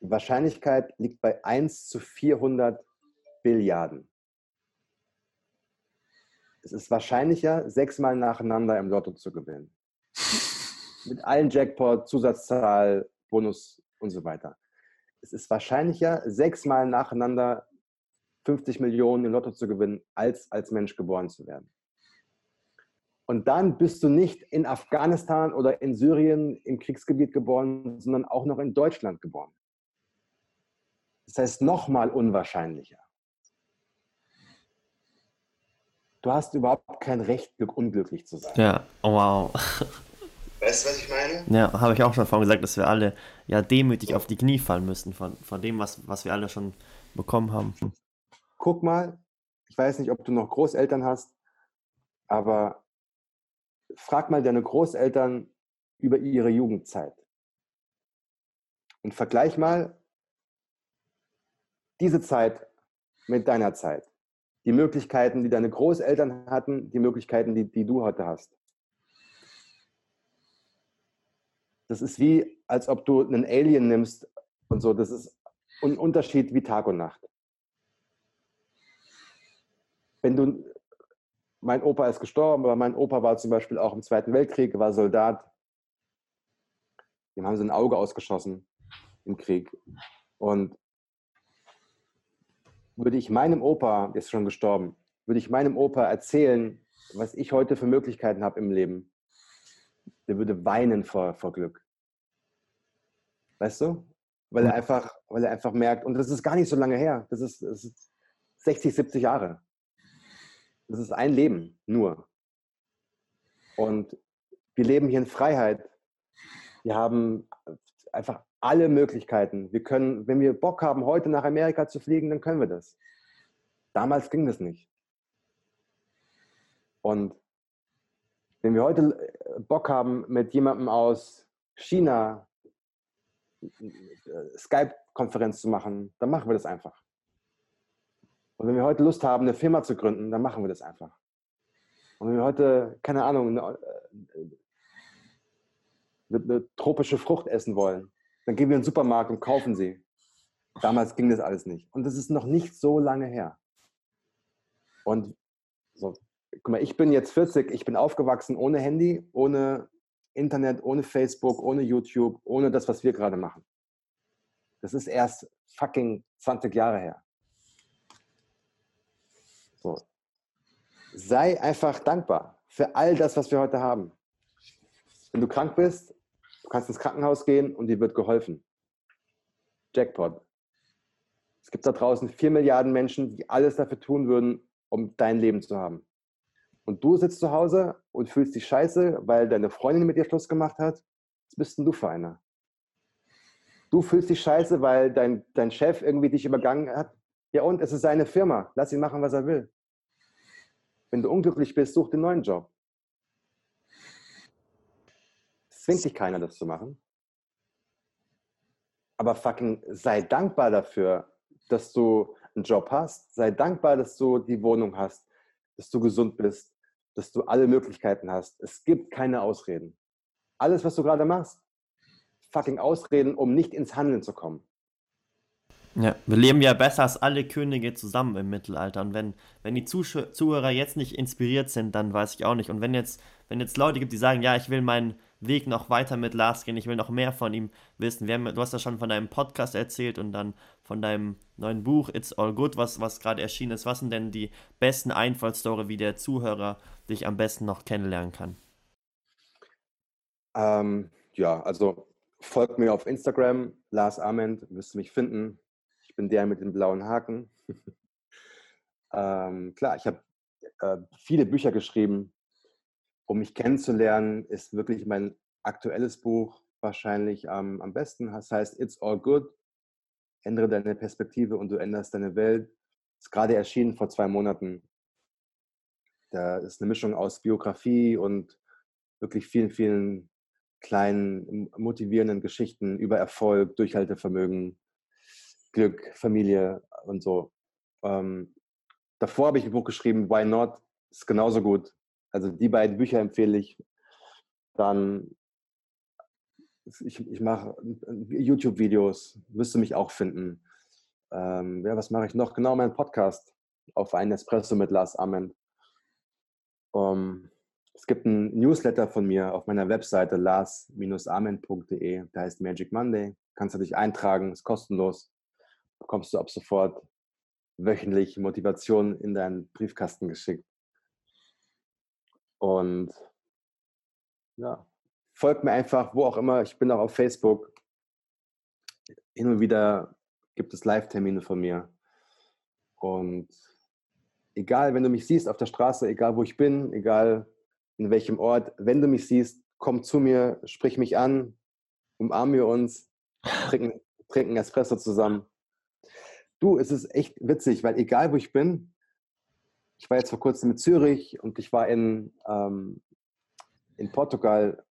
Die Wahrscheinlichkeit liegt bei 1 zu 400 Billiarden. Es ist wahrscheinlicher, sechsmal nacheinander im Lotto zu gewinnen. Mit allen Jackpot, Zusatzzahl, Bonus und so weiter. Es ist wahrscheinlicher, sechsmal nacheinander 50 Millionen im Lotto zu gewinnen, als als Mensch geboren zu werden. Und dann bist du nicht in Afghanistan oder in Syrien im Kriegsgebiet geboren, sondern auch noch in Deutschland geboren. Das heißt, nochmal unwahrscheinlicher. du hast überhaupt kein Recht, unglücklich zu sein. Ja, wow. Weißt du, was ich meine? Ja, habe ich auch schon vorhin gesagt, dass wir alle ja demütig auf die Knie fallen müssen von, von dem, was, was wir alle schon bekommen haben. Guck mal, ich weiß nicht, ob du noch Großeltern hast, aber frag mal deine Großeltern über ihre Jugendzeit. Und vergleich mal diese Zeit mit deiner Zeit die Möglichkeiten, die deine Großeltern hatten, die Möglichkeiten, die, die du heute hast. Das ist wie, als ob du einen Alien nimmst und so. Das ist ein Unterschied wie Tag und Nacht. Wenn du, mein Opa ist gestorben, aber mein Opa war zum Beispiel auch im Zweiten Weltkrieg, war Soldat. Dem haben sie ein Auge ausgeschossen im Krieg. Und würde ich meinem Opa, der ist schon gestorben, würde ich meinem Opa erzählen, was ich heute für Möglichkeiten habe im Leben, der würde weinen vor, vor Glück. Weißt du? Weil er, einfach, weil er einfach merkt, und das ist gar nicht so lange her, das ist, das ist 60, 70 Jahre. Das ist ein Leben nur. Und wir leben hier in Freiheit. Wir haben einfach alle Möglichkeiten. Wir können, wenn wir Bock haben, heute nach Amerika zu fliegen, dann können wir das. Damals ging das nicht. Und wenn wir heute äh, Bock haben, mit jemandem aus China äh, Skype-Konferenz zu machen, dann machen wir das einfach. Und wenn wir heute Lust haben, eine Firma zu gründen, dann machen wir das einfach. Und wenn wir heute, keine Ahnung, eine, äh, eine tropische Frucht essen wollen, dann gehen wir in den Supermarkt und kaufen sie. Damals ging das alles nicht. Und das ist noch nicht so lange her. Und so, guck mal, ich bin jetzt 40, ich bin aufgewachsen ohne Handy, ohne Internet, ohne Facebook, ohne YouTube, ohne das, was wir gerade machen. Das ist erst fucking 20 Jahre her. So. Sei einfach dankbar für all das, was wir heute haben. Wenn du krank bist, du kannst ins Krankenhaus gehen und dir wird geholfen. Jackpot. Es gibt da draußen vier Milliarden Menschen, die alles dafür tun würden, um dein Leben zu haben. Und du sitzt zu Hause und fühlst dich scheiße, weil deine Freundin mit dir Schluss gemacht hat. Was bist denn du für einer? Du fühlst dich scheiße, weil dein, dein Chef irgendwie dich übergangen hat. Ja, und es ist seine Firma. Lass ihn machen, was er will. Wenn du unglücklich bist, such den neuen Job. Es zwingt dich keiner, das zu machen. Aber fucking sei dankbar dafür, dass du einen Job hast. Sei dankbar, dass du die Wohnung hast, dass du gesund bist, dass du alle Möglichkeiten hast. Es gibt keine Ausreden. Alles, was du gerade machst, fucking Ausreden, um nicht ins Handeln zu kommen. Ja, wir leben ja besser als alle Könige zusammen im Mittelalter. Und wenn, wenn die Zuhörer jetzt nicht inspiriert sind, dann weiß ich auch nicht. Und wenn jetzt, wenn jetzt Leute gibt, die sagen, ja, ich will meinen Weg noch weiter mit Lars gehen, ich will noch mehr von ihm wissen. Haben, du hast ja schon von deinem Podcast erzählt und dann von deinem neuen Buch It's All Good, was, was gerade erschienen ist. Was sind denn die besten Einfallstore, wie der Zuhörer dich am besten noch kennenlernen kann? Ähm, ja, also folgt mir auf Instagram, Lars Ament, wirst du mich finden bin der mit dem blauen Haken. ähm, klar, ich habe äh, viele Bücher geschrieben. Um mich kennenzulernen, ist wirklich mein aktuelles Buch wahrscheinlich ähm, am besten. Das heißt It's All Good. Ändere deine Perspektive und du änderst deine Welt. Ist gerade erschienen vor zwei Monaten. Da ist eine Mischung aus Biografie und wirklich vielen, vielen kleinen motivierenden Geschichten über Erfolg, Durchhaltevermögen, Glück, Familie und so. Ähm, davor habe ich ein Buch geschrieben, Why Not? Ist genauso gut. Also die beiden Bücher empfehle ich. Dann, ich, ich mache YouTube-Videos, müsste mich auch finden. Ähm, ja, was mache ich noch? Genau, mein Podcast auf einen Espresso mit Lars Ament. Um, ähm, es gibt einen Newsletter von mir auf meiner Webseite lars-ament.de, der heißt Magic Monday. Kannst du dich eintragen, ist kostenlos bekommst du ab sofort wöchentlich Motivation in deinen Briefkasten geschickt. Und ja, folgt mir einfach, wo auch immer. Ich bin auch auf Facebook. Hin und wieder gibt es Live-Termine von mir. Und egal, wenn du mich siehst auf der Straße, egal wo ich bin, egal in welchem Ort, wenn du mich siehst, komm zu mir, sprich mich an, umarmen wir uns, trinken, trinken Espresso zusammen. Du, es ist echt witzig, weil egal wo ich bin, ich war jetzt vor kurzem in Zürich und ich war in, ähm, in Portugal,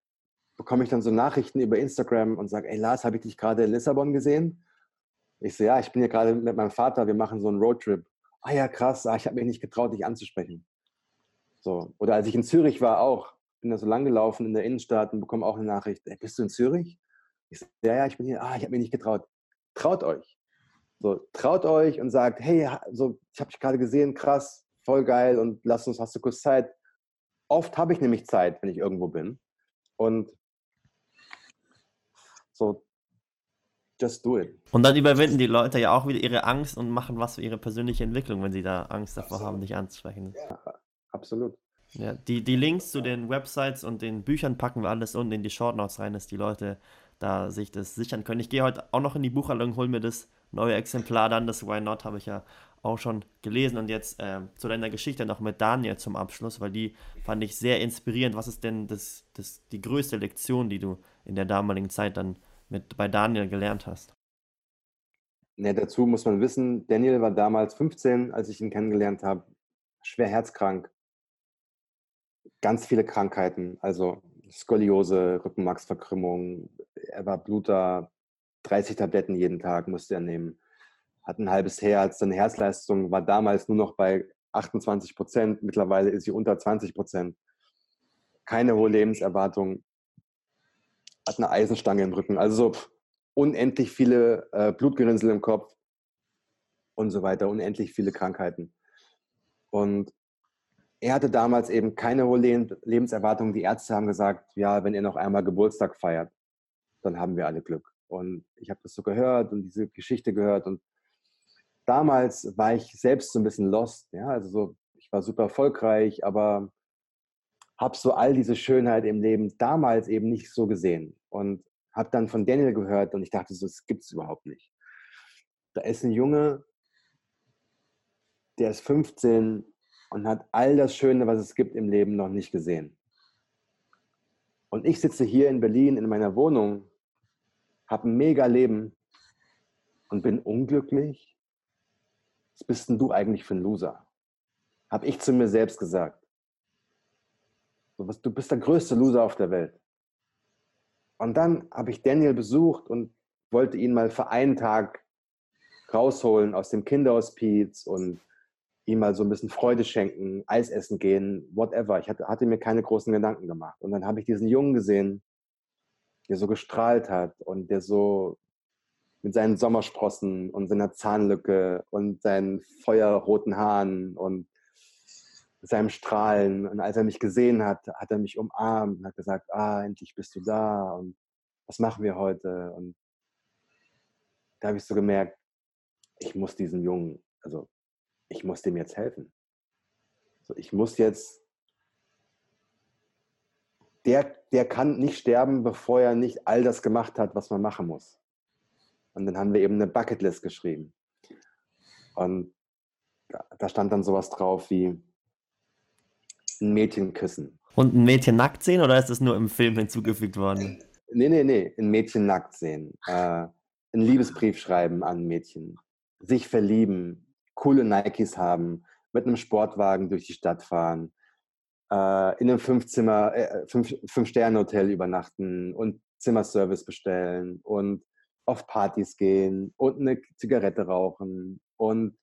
bekomme ich dann so Nachrichten über Instagram und sage, ey Lars, habe ich dich gerade in Lissabon gesehen? Ich so, ja, ich bin hier gerade mit meinem Vater, wir machen so einen Roadtrip. Ah ja, krass, ah, ich habe mich nicht getraut, dich anzusprechen. So. Oder als ich in Zürich war auch, bin da so lang gelaufen in der Innenstadt und bekomme auch eine Nachricht, ey, bist du in Zürich? Ich so, ja, ja, ich bin hier, ah, ich habe mich nicht getraut. Traut euch. So, traut euch und sagt, hey, so, ich habe dich gerade gesehen, krass, voll geil und lass uns, hast du kurz Zeit. Oft habe ich nämlich Zeit, wenn ich irgendwo bin. Und so, just do it. Und dann überwinden die Leute ja auch wieder ihre Angst und machen was für ihre persönliche Entwicklung, wenn sie da Angst davor absolut. haben, dich anzusprechen. Ja, absolut. Ja, die, die Links zu den Websites und den Büchern packen wir alles unten in die Short Notes rein, dass die Leute da sich das sichern können. Ich gehe heute auch noch in die Buchhandlung, hol mir das neue Exemplar dann, das Why Not, habe ich ja auch schon gelesen. Und jetzt äh, zu deiner Geschichte noch mit Daniel zum Abschluss, weil die fand ich sehr inspirierend. Was ist denn das, das, die größte Lektion, die du in der damaligen Zeit dann mit bei Daniel gelernt hast? Ja, dazu muss man wissen, Daniel war damals 15, als ich ihn kennengelernt habe, schwer herzkrank, ganz viele Krankheiten, also Skoliose, Rückenmarksverkrümmung, er war Bluter, 30 Tabletten jeden Tag musste er nehmen. Hat ein halbes Herz, seine Herzleistung war damals nur noch bei 28 Prozent, mittlerweile ist sie unter 20 Prozent. Keine hohe Lebenserwartung, hat eine Eisenstange im Rücken, also so unendlich viele äh, Blutgerinnsel im Kopf und so weiter, unendlich viele Krankheiten. Und er hatte damals eben keine hohe Lebenserwartung. Die Ärzte haben gesagt, ja, wenn er noch einmal Geburtstag feiert, dann haben wir alle Glück. Und ich habe das so gehört und diese Geschichte gehört. Und damals war ich selbst so ein bisschen lost. Ja, also so, ich war super erfolgreich, aber habe so all diese Schönheit im Leben damals eben nicht so gesehen. Und habe dann von Daniel gehört und ich dachte so, das gibt es überhaupt nicht. Da ist ein Junge, der ist 15 und hat all das Schöne, was es gibt im Leben, noch nicht gesehen. Und ich sitze hier in Berlin in meiner Wohnung, habe ein mega Leben und bin unglücklich. Was bist denn du eigentlich für ein Loser? Habe ich zu mir selbst gesagt. Du bist der größte Loser auf der Welt. Und dann habe ich Daniel besucht und wollte ihn mal für einen Tag rausholen aus dem Kinderhospiz und ihm mal so ein bisschen Freude schenken, Eis essen gehen, whatever. Ich hatte, hatte mir keine großen Gedanken gemacht. Und dann habe ich diesen Jungen gesehen, der so gestrahlt hat und der so mit seinen Sommersprossen und seiner Zahnlücke und seinen feuerroten Haaren und seinem Strahlen. Und als er mich gesehen hat, hat er mich umarmt und hat gesagt, ah, endlich bist du da und was machen wir heute? Und da habe ich so gemerkt, ich muss diesem Jungen, also ich muss dem jetzt helfen. Also ich muss jetzt, der, der kann nicht sterben, bevor er nicht all das gemacht hat, was man machen muss. Und dann haben wir eben eine Bucketlist geschrieben. Und da stand dann sowas drauf wie, ein Mädchen küssen. Und ein Mädchen nackt sehen oder ist das nur im Film hinzugefügt worden? Nee, nee, nee, ein Mädchen nackt sehen. Äh, einen Liebesbrief schreiben an ein Mädchen. Sich verlieben, coole Nikes haben, mit einem Sportwagen durch die Stadt fahren, äh, in einem Fünf-Zimmer, äh, Fünf-Sterne-Hotel übernachten und Zimmerservice bestellen und auf Partys gehen und eine Zigarette rauchen und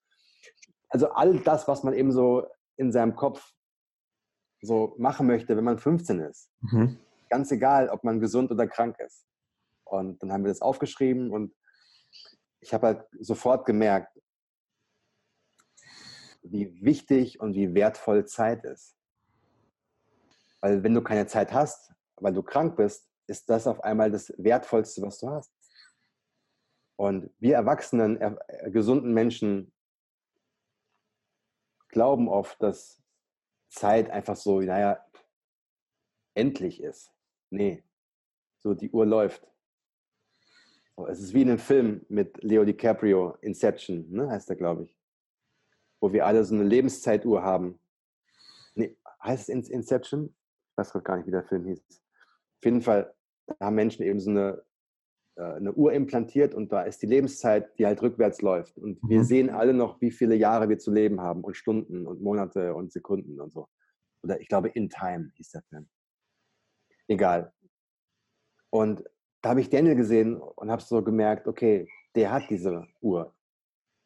also all das, was man eben so in seinem Kopf so machen möchte, wenn man 15 ist. Mhm. Ganz egal, ob man gesund oder krank ist. Und dann haben wir das aufgeschrieben und ich habe halt sofort gemerkt, wie wichtig und wie wertvoll Zeit ist. Weil wenn du keine Zeit hast, weil du krank bist, ist das auf einmal das Wertvollste, was du hast. Und wir erwachsenen, äh, gesunden Menschen glauben oft, dass Zeit einfach so, naja, endlich ist. Nee, so die Uhr läuft. Es ist wie in einem Film mit Leo DiCaprio, Inception, ne, heißt er, glaube ich. Wo wir alle so eine Lebenszeituhr haben. Nee, heißt es Inception? Ich weiß gerade gar nicht, wie der Film hieß. Auf jeden Fall haben Menschen eben so eine, eine Uhr implantiert und da ist die Lebenszeit, die halt rückwärts läuft. Und wir mhm. sehen alle noch, wie viele Jahre wir zu leben haben und Stunden und Monate und Sekunden und so. Oder ich glaube, In Time hieß der Film. Egal. Und da habe ich Daniel gesehen und habe so gemerkt, okay, der hat diese Uhr.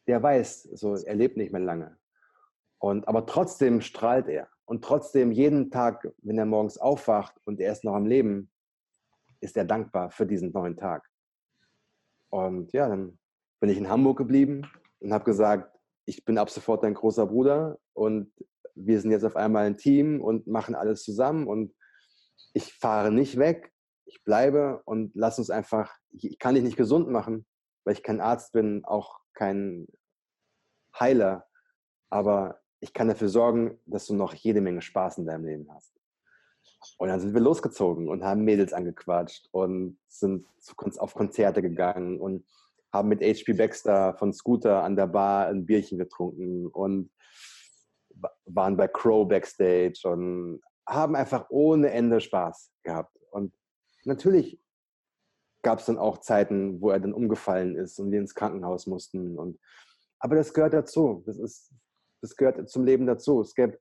Der weiß, so, er lebt nicht mehr lange. Und, aber trotzdem strahlt er. Und trotzdem jeden Tag, wenn er morgens aufwacht und er ist noch am Leben, ist er dankbar für diesen neuen Tag. Und ja, dann bin ich in Hamburg geblieben und habe gesagt, ich bin ab sofort dein großer Bruder und wir sind jetzt auf einmal ein Team und machen alles zusammen und ich fahre nicht weg, ich bleibe und lass uns einfach, ich kann dich nicht gesund machen, weil ich kein Arzt bin, auch kein Heiler, aber ich kann dafür sorgen, dass du noch jede Menge Spaß in deinem Leben hast. Und dann sind wir losgezogen und haben Mädels angequatscht und sind auf Konzerte gegangen und haben mit HP Baxter von Scooter an der Bar ein Bierchen getrunken und waren bei Crow backstage und haben einfach ohne Ende Spaß gehabt. Und natürlich gab es dann auch Zeiten, wo er dann umgefallen ist und wir ins Krankenhaus mussten. Und, aber das gehört dazu. Das, ist, das gehört zum Leben dazu. Es gibt,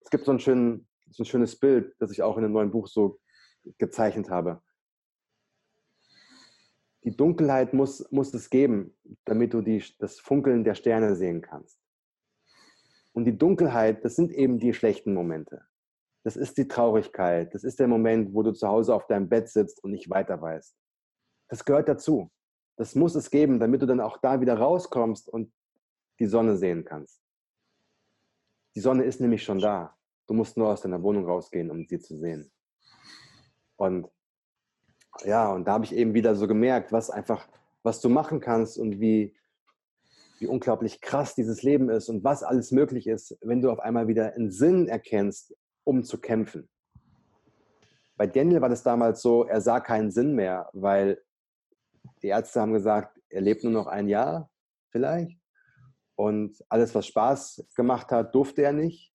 es gibt so, ein schön, so ein schönes Bild, das ich auch in einem neuen Buch so gezeichnet habe. Die Dunkelheit muss, muss es geben, damit du die, das Funkeln der Sterne sehen kannst. Und die Dunkelheit, das sind eben die schlechten Momente. Das ist die Traurigkeit. Das ist der Moment, wo du zu Hause auf deinem Bett sitzt und nicht weiter weißt. Das gehört dazu. Das muss es geben, damit du dann auch da wieder rauskommst und die Sonne sehen kannst. Die Sonne ist nämlich schon da. Du musst nur aus deiner Wohnung rausgehen, um sie zu sehen. Und ja, und da habe ich eben wieder so gemerkt, was einfach, was du machen kannst und wie, wie unglaublich krass dieses Leben ist und was alles möglich ist, wenn du auf einmal wieder einen Sinn erkennst, um zu kämpfen. Bei Daniel war das damals so, er sah keinen Sinn mehr, weil die Ärzte haben gesagt, er lebt nur noch ein Jahr vielleicht. Und alles, was Spaß gemacht hat, durfte er nicht.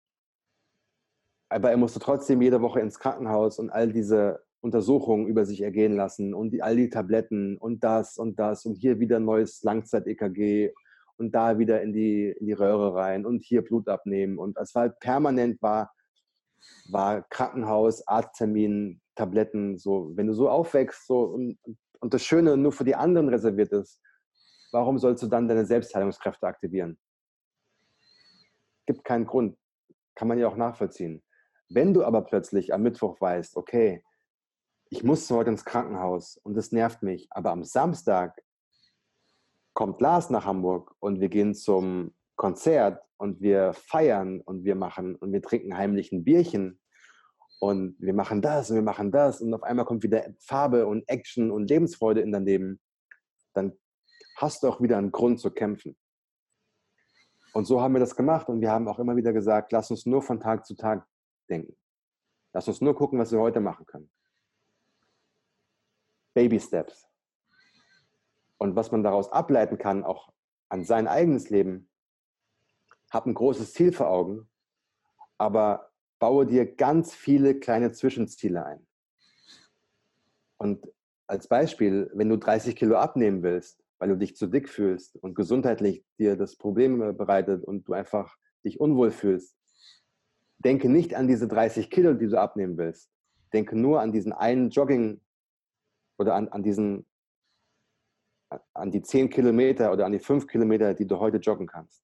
Aber er musste trotzdem jede Woche ins Krankenhaus und all diese Untersuchungen über sich ergehen lassen und die, all die Tabletten und das und das und hier wieder neues Langzeit-EKG und da wieder in die, in die Röhre rein und hier Blut abnehmen. Und es war halt permanent war, war Krankenhaus, Arzttermin, Tabletten, so, wenn du so aufwächst so, und, und das Schöne nur für die anderen reserviert ist, warum sollst du dann deine Selbstheilungskräfte aktivieren? Gibt keinen Grund. Kann man ja auch nachvollziehen. Wenn du aber plötzlich am Mittwoch weißt, okay, ich muss heute ins Krankenhaus und das nervt mich, aber am Samstag kommt Lars nach Hamburg und wir gehen zum Konzert und wir feiern und wir machen und wir trinken heimlich ein Bierchen und wir machen das und wir machen das und auf einmal kommt wieder Farbe und Action und Lebensfreude in dein Leben, dann hast du auch wieder einen Grund zu kämpfen. Und so haben wir das gemacht und wir haben auch immer wieder gesagt, lass uns nur von Tag zu Tag denken. Lass uns nur gucken, was wir heute machen können. Baby Steps. Und was man daraus ableiten kann, auch an sein eigenes Leben, hab ein großes Ziel vor Augen, aber baue dir ganz viele kleine Zwischenziele ein. Und als Beispiel, wenn du 30 Kilo abnehmen willst, weil du dich zu dick fühlst und gesundheitlich dir das Problem bereitet und du einfach dich unwohl fühlst, denke nicht an diese 30 Kilo, die du abnehmen willst. Denke nur an diesen einen Jogging oder an, an diesen an die 10 Kilometer oder an die 5 Kilometer, die du heute joggen kannst.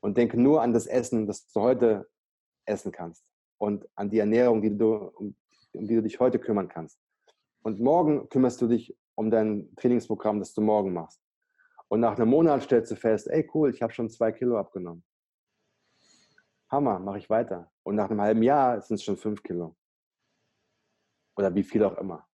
Und denke nur an das Essen, das du heute essen kannst. Und an die Ernährung, die du, um, um die du dich heute kümmern kannst. Und morgen kümmerst du dich um dein Trainingsprogramm, das du morgen machst. Und nach einem Monat stellst du fest, ey cool, ich habe schon zwei Kilo abgenommen. Hammer, mache ich weiter. Und nach einem halben Jahr sind es schon fünf Kilo. Oder wie viel auch immer.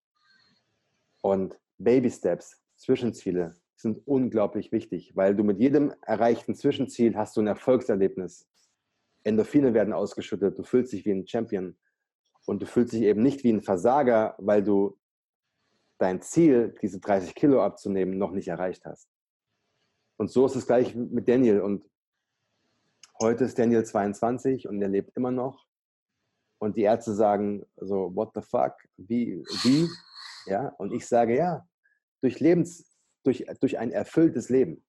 Und Baby Steps, Zwischenziele sind unglaublich wichtig, weil du mit jedem erreichten Zwischenziel hast du ein Erfolgserlebnis. Endorphine werden ausgeschüttet, du fühlst dich wie ein Champion und du fühlst dich eben nicht wie ein Versager, weil du dein Ziel, diese 30 Kilo abzunehmen, noch nicht erreicht hast. Und so ist es gleich mit Daniel. Und heute ist Daniel 22 und er lebt immer noch. Und die Ärzte sagen so, what the fuck? Wie? Wie? Ja, und ich sage ja, durch Lebens, durch, durch ein erfülltes Leben,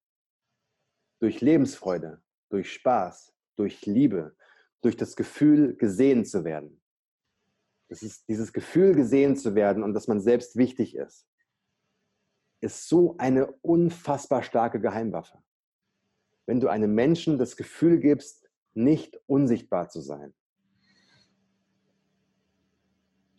durch Lebensfreude, durch Spaß, durch Liebe, durch das Gefühl, gesehen zu werden. Das ist dieses Gefühl, gesehen zu werden und dass man selbst wichtig ist, ist so eine unfassbar starke Geheimwaffe. Wenn du einem Menschen das Gefühl gibst, nicht unsichtbar zu sein.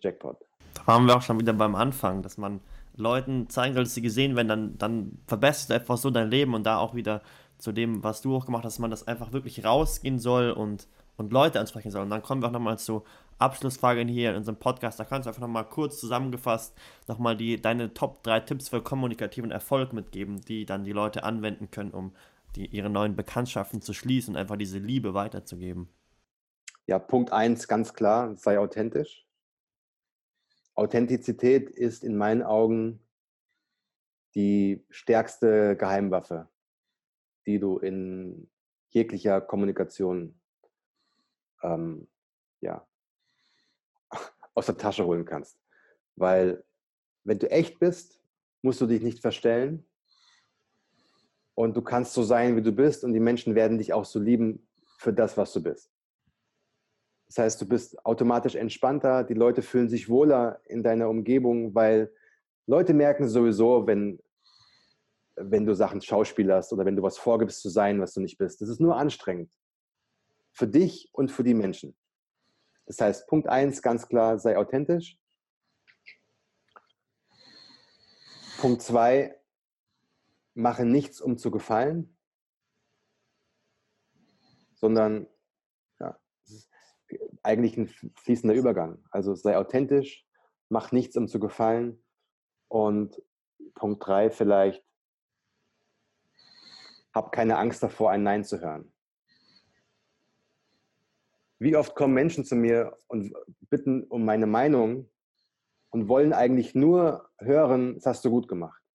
Jackpot. Da waren wir auch schon wieder beim Anfang, dass man Leuten zeigen soll, dass sie gesehen werden, dann, dann verbesserst du einfach so dein Leben und da auch wieder zu dem, was du auch gemacht hast, dass man das einfach wirklich rausgehen soll und, und Leute ansprechen soll. Und dann kommen wir auch nochmal zu Abschlussfragen hier in unserem Podcast. Da kannst du einfach nochmal kurz zusammengefasst nochmal deine Top 3 Tipps für kommunikativen Erfolg mitgeben, die dann die Leute anwenden können, um die, ihre neuen Bekanntschaften zu schließen und einfach diese Liebe weiterzugeben. Ja, Punkt 1 ganz klar, sei authentisch. Authentizität ist in meinen Augen die stärkste Geheimwaffe, die du in jeglicher Kommunikation ähm, ja, aus der Tasche holen kannst. Weil wenn du echt bist, musst du dich nicht verstellen und du kannst so sein, wie du bist und die Menschen werden dich auch so lieben für das, was du bist. Das heißt, du bist automatisch entspannter, die Leute fühlen sich wohler in deiner Umgebung, weil Leute merken sowieso, wenn, wenn du Sachen schauspielerst oder wenn du was vorgibst zu sein, was du nicht bist. Das ist nur anstrengend. Für dich und für die Menschen. Das heißt, Punkt 1 ganz klar, sei authentisch. Punkt 2, mache nichts, um zu gefallen, sondern ja, eigentlich ein fließender Übergang. Also sei authentisch, mach nichts, um zu gefallen. Und Punkt drei vielleicht, hab keine Angst davor, ein Nein zu hören. Wie oft kommen Menschen zu mir und bitten um meine Meinung und wollen eigentlich nur hören, das hast du gut gemacht.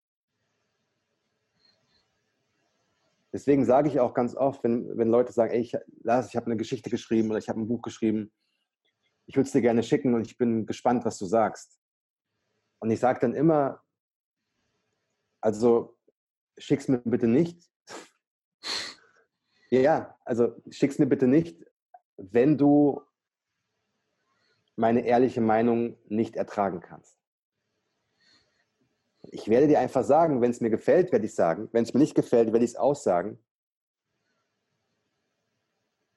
Deswegen sage ich auch ganz oft, wenn, wenn Leute sagen, ey, ich, Lars, ich habe eine Geschichte geschrieben oder ich habe ein Buch geschrieben, ich würde es dir gerne schicken und ich bin gespannt, was du sagst. Und ich sage dann immer, also schick's mir bitte nicht. ja, also schick's mir bitte nicht, wenn du meine ehrliche Meinung nicht ertragen kannst. Ich werde dir einfach sagen, wenn es mir gefällt, werde ich sagen. Wenn es mir nicht gefällt, werde ich es aussagen,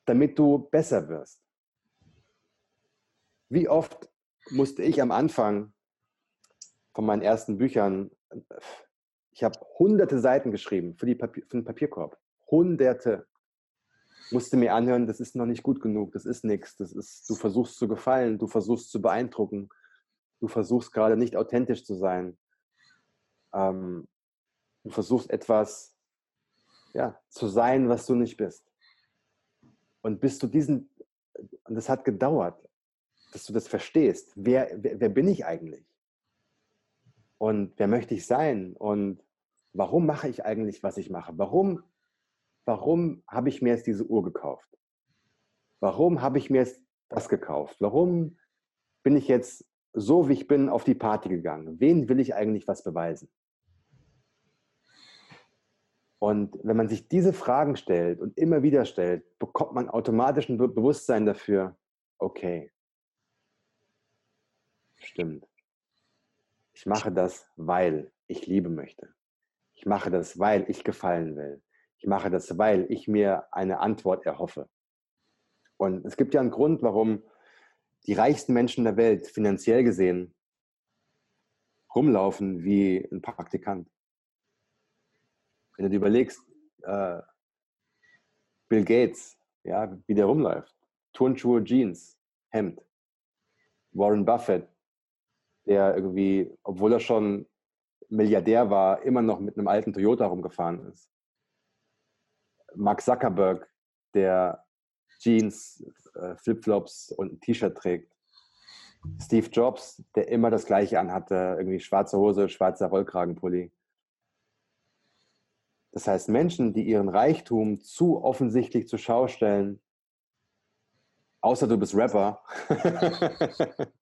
damit du besser wirst. Wie oft musste ich am Anfang von meinen ersten Büchern, ich habe hunderte Seiten geschrieben für, die Papier, für den Papierkorb. Hunderte. Musste mir anhören, das ist noch nicht gut genug, das ist nichts, das ist, du versuchst zu gefallen, du versuchst zu beeindrucken, du versuchst gerade nicht authentisch zu sein ähm, du versuchst etwas ja, zu sein, was du nicht bist. Und bis du diesen, und das hat gedauert, dass du das verstehst. Wer, wer, wer bin ich eigentlich? Und wer möchte ich sein? Und warum mache ich eigentlich, was ich mache? Warum, warum habe ich mir jetzt diese Uhr gekauft? Warum habe ich mir jetzt das gekauft? Warum bin ich jetzt so, wie ich bin, auf die Party gegangen? Wen will ich eigentlich was beweisen? Und wenn man sich diese Fragen stellt und immer wieder stellt, bekommt man automatisch ein Bewusstsein dafür, okay, stimmt. Ich mache das, weil ich liebe möchte. Ich mache das, weil ich gefallen will. Ich mache das, weil ich mir eine Antwort erhoffe. Und es gibt ja einen Grund, warum die reichsten Menschen der Welt finanziell gesehen rumlaufen wie ein Praktikant. Wenn du dir überlegst, äh, Bill Gates, ja, wie der rumläuft, Turnschuhe, Jeans, Hemd. Warren Buffett, der irgendwie, obwohl er schon Milliardär war, immer noch mit einem alten Toyota rumgefahren ist. Mark Zuckerberg, der Jeans, äh, Flipflops und ein T-Shirt trägt. Steve Jobs, der immer das gleiche anhatte, irgendwie schwarze Hose, schwarzer Rollkragenpulli. Das heißt, Menschen, die ihren Reichtum zu offensichtlich zur Schau stellen, außer du bist Rapper,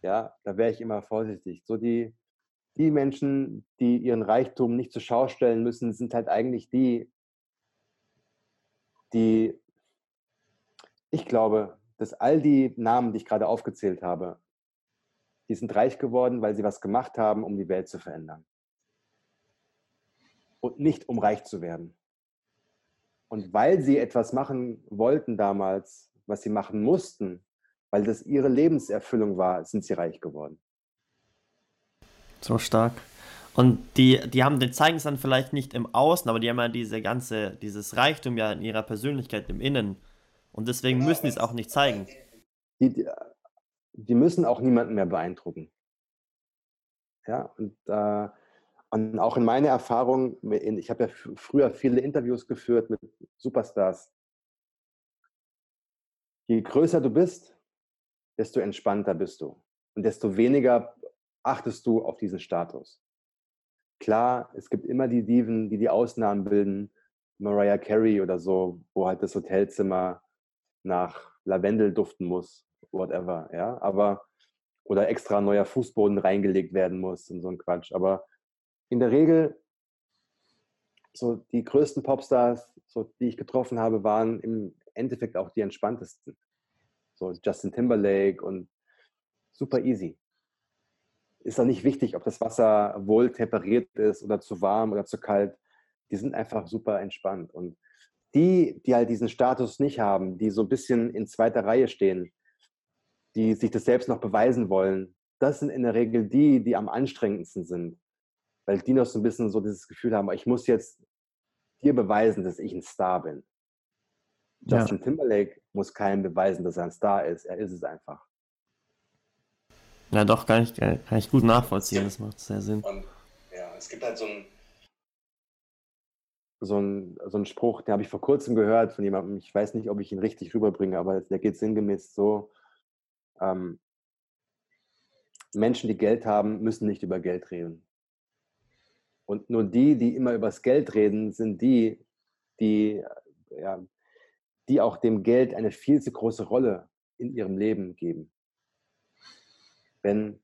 ja, da wäre ich immer vorsichtig. So die, die Menschen, die ihren Reichtum nicht zur Schau stellen müssen, sind halt eigentlich die, die, ich glaube, dass all die Namen, die ich gerade aufgezählt habe, die sind reich geworden, weil sie was gemacht haben, um die Welt zu verändern und nicht um reich zu werden. Und weil sie etwas machen wollten damals, was sie machen mussten, weil das ihre Lebenserfüllung war, sind sie reich geworden. So stark. Und die, die haben, die zeigen es dann vielleicht nicht im Außen, aber die haben ja diese ganze, dieses Reichtum ja in ihrer Persönlichkeit im Innen. Und deswegen müssen die es auch nicht zeigen. Die, die müssen auch niemanden mehr beeindrucken. Ja, und äh, und auch in meiner Erfahrung, ich habe ja früher viele Interviews geführt mit Superstars. Je größer du bist, desto entspannter bist du. Und desto weniger achtest du auf diesen Status. Klar, es gibt immer die Diven, die die Ausnahmen bilden, Mariah Carey oder so, wo halt das Hotelzimmer nach Lavendel duften muss, whatever, ja, aber oder extra neuer Fußboden reingelegt werden muss und so ein Quatsch. Aber in der Regel so die größten Popstars, so, die ich getroffen habe, waren im Endeffekt auch die entspanntesten. So Justin Timberlake und super easy. Ist auch nicht wichtig, ob das Wasser wohl temperiert ist oder zu warm oder zu kalt. Die sind einfach super entspannt. Und die, die halt diesen Status nicht haben, die so ein bisschen in zweiter Reihe stehen, die sich das selbst noch beweisen wollen, das sind in der Regel die, die am anstrengendsten sind weil die noch so ein bisschen so dieses Gefühl haben, ich muss jetzt dir beweisen, dass ich ein Star bin. Justin ja. Timberlake muss keinem beweisen, dass er ein Star ist. Er ist es einfach. Ja, doch, kann ich, kann ich gut nachvollziehen. Das macht sehr Sinn. Und ja, es gibt halt so ein so ein, so ein Spruch, den habe ich vor kurzem gehört von jemandem, ich weiß nicht, ob ich ihn richtig rüberbringe, aber der geht sinngemäß so, ähm, Menschen, die Geld haben, müssen nicht über Geld reden. Und nur die, die immer über das Geld reden, sind die, die, ja, die auch dem Geld eine viel zu große Rolle in ihrem Leben geben. Wenn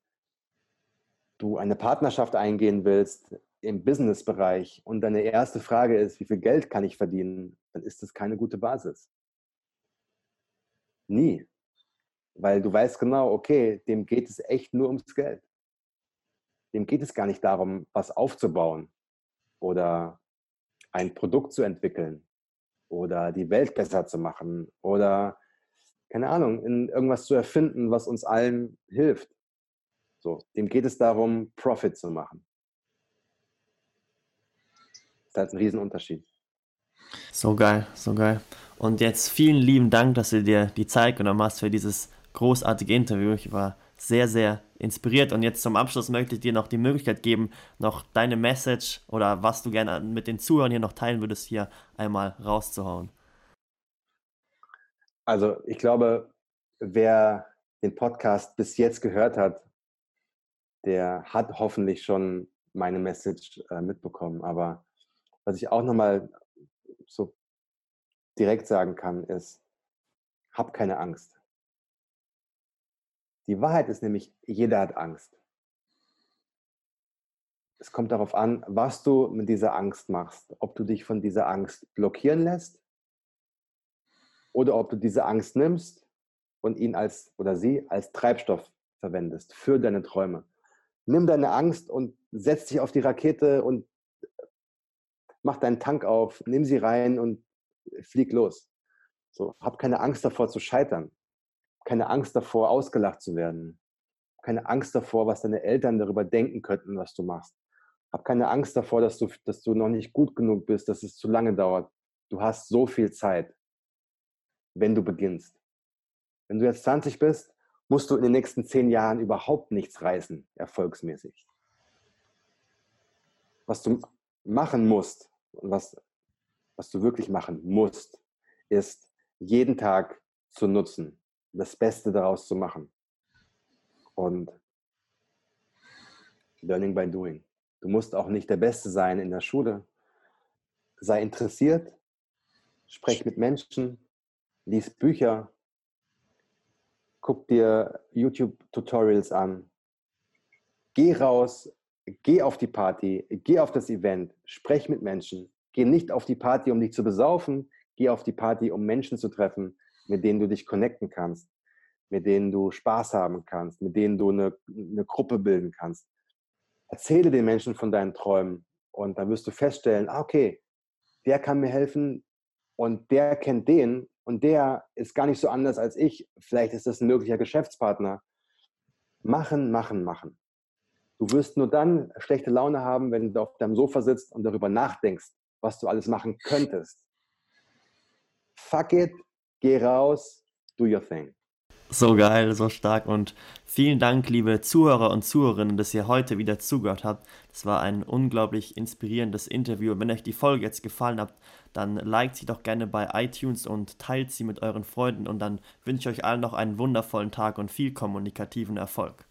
du eine Partnerschaft eingehen willst, im Business-Bereich und deine erste Frage ist, wie viel Geld kann ich verdienen, dann ist das keine gute Basis. Nie. Weil du weißt genau, okay, dem geht es echt nur ums Geld. Dem geht es gar nicht darum, was aufzubauen oder ein Produkt zu entwickeln oder die Welt besser zu machen oder, keine Ahnung, in irgendwas zu erfinden, was uns allen hilft. So, dem geht es darum, Profit zu machen ist halt ein Riesenunterschied. So geil, so geil. Und jetzt vielen lieben Dank, dass du dir die Zeit genommen hast für dieses großartige Interview. Ich war sehr, sehr inspiriert. Und jetzt zum Abschluss möchte ich dir noch die Möglichkeit geben, noch deine Message oder was du gerne mit den Zuhörern hier noch teilen würdest, hier einmal rauszuhauen. Also ich glaube, wer den Podcast bis jetzt gehört hat, der hat hoffentlich schon meine Message äh, mitbekommen. Aber was ich auch nochmal so direkt sagen kann, ist, hab keine Angst. Die Wahrheit ist nämlich, jeder hat Angst. Es kommt darauf an, was du mit dieser Angst machst. Ob du dich von dieser Angst blockieren lässt oder ob du diese Angst nimmst und ihn als oder sie als Treibstoff verwendest für deine Träume. Nimm deine Angst und setz dich auf die Rakete und mach deinen Tank auf, nimm sie rein und flieg los. So, hab keine Angst davor zu scheitern. Keine Angst davor, ausgelacht zu werden. Keine Angst davor, was deine Eltern darüber denken könnten, was du machst. Hab keine Angst davor, dass du, dass du noch nicht gut genug bist, dass es zu lange dauert. Du hast so viel Zeit, wenn du beginnst. Wenn du jetzt 20 bist, musst du in den nächsten zehn Jahren überhaupt nichts reißen, erfolgsmäßig. Was du machen musst, und was, was du wirklich machen musst, ist jeden Tag zu nutzen, das Beste daraus zu machen. Und Learning by Doing. Du musst auch nicht der Beste sein in der Schule. Sei interessiert, sprech mit Menschen, lies Bücher, guck dir YouTube-Tutorials an, geh raus, geh auf die Party, geh auf das Event, sprech mit Menschen. Geh nicht auf die Party, um dich zu besaufen. Geh auf die Party, um Menschen zu treffen, mit denen du dich connecten kannst, mit denen du Spaß haben kannst, mit denen du eine, eine Gruppe bilden kannst. Erzähle den Menschen von deinen Träumen und dann wirst du feststellen, ah, okay, der kann mir helfen und der kennt den und der ist gar nicht so anders als ich. Vielleicht ist das ein möglicher Geschäftspartner. Machen, machen, machen. Du wirst nur dann schlechte Laune haben, wenn du auf deinem Sofa sitzt und darüber nachdenkst, was du alles machen könntest. Fuck it, geh raus, do your thing. So geil, so stark und vielen Dank, liebe Zuhörer und Zuhörerinnen, dass ihr heute wieder zugehört habt. Das war ein unglaublich inspirierendes Interview. Wenn euch die Folge jetzt gefallen hat, dann liked sie doch gerne bei iTunes und teilt sie mit euren Freunden und dann wünsche ich euch allen noch einen wundervollen Tag und viel kommunikativen Erfolg.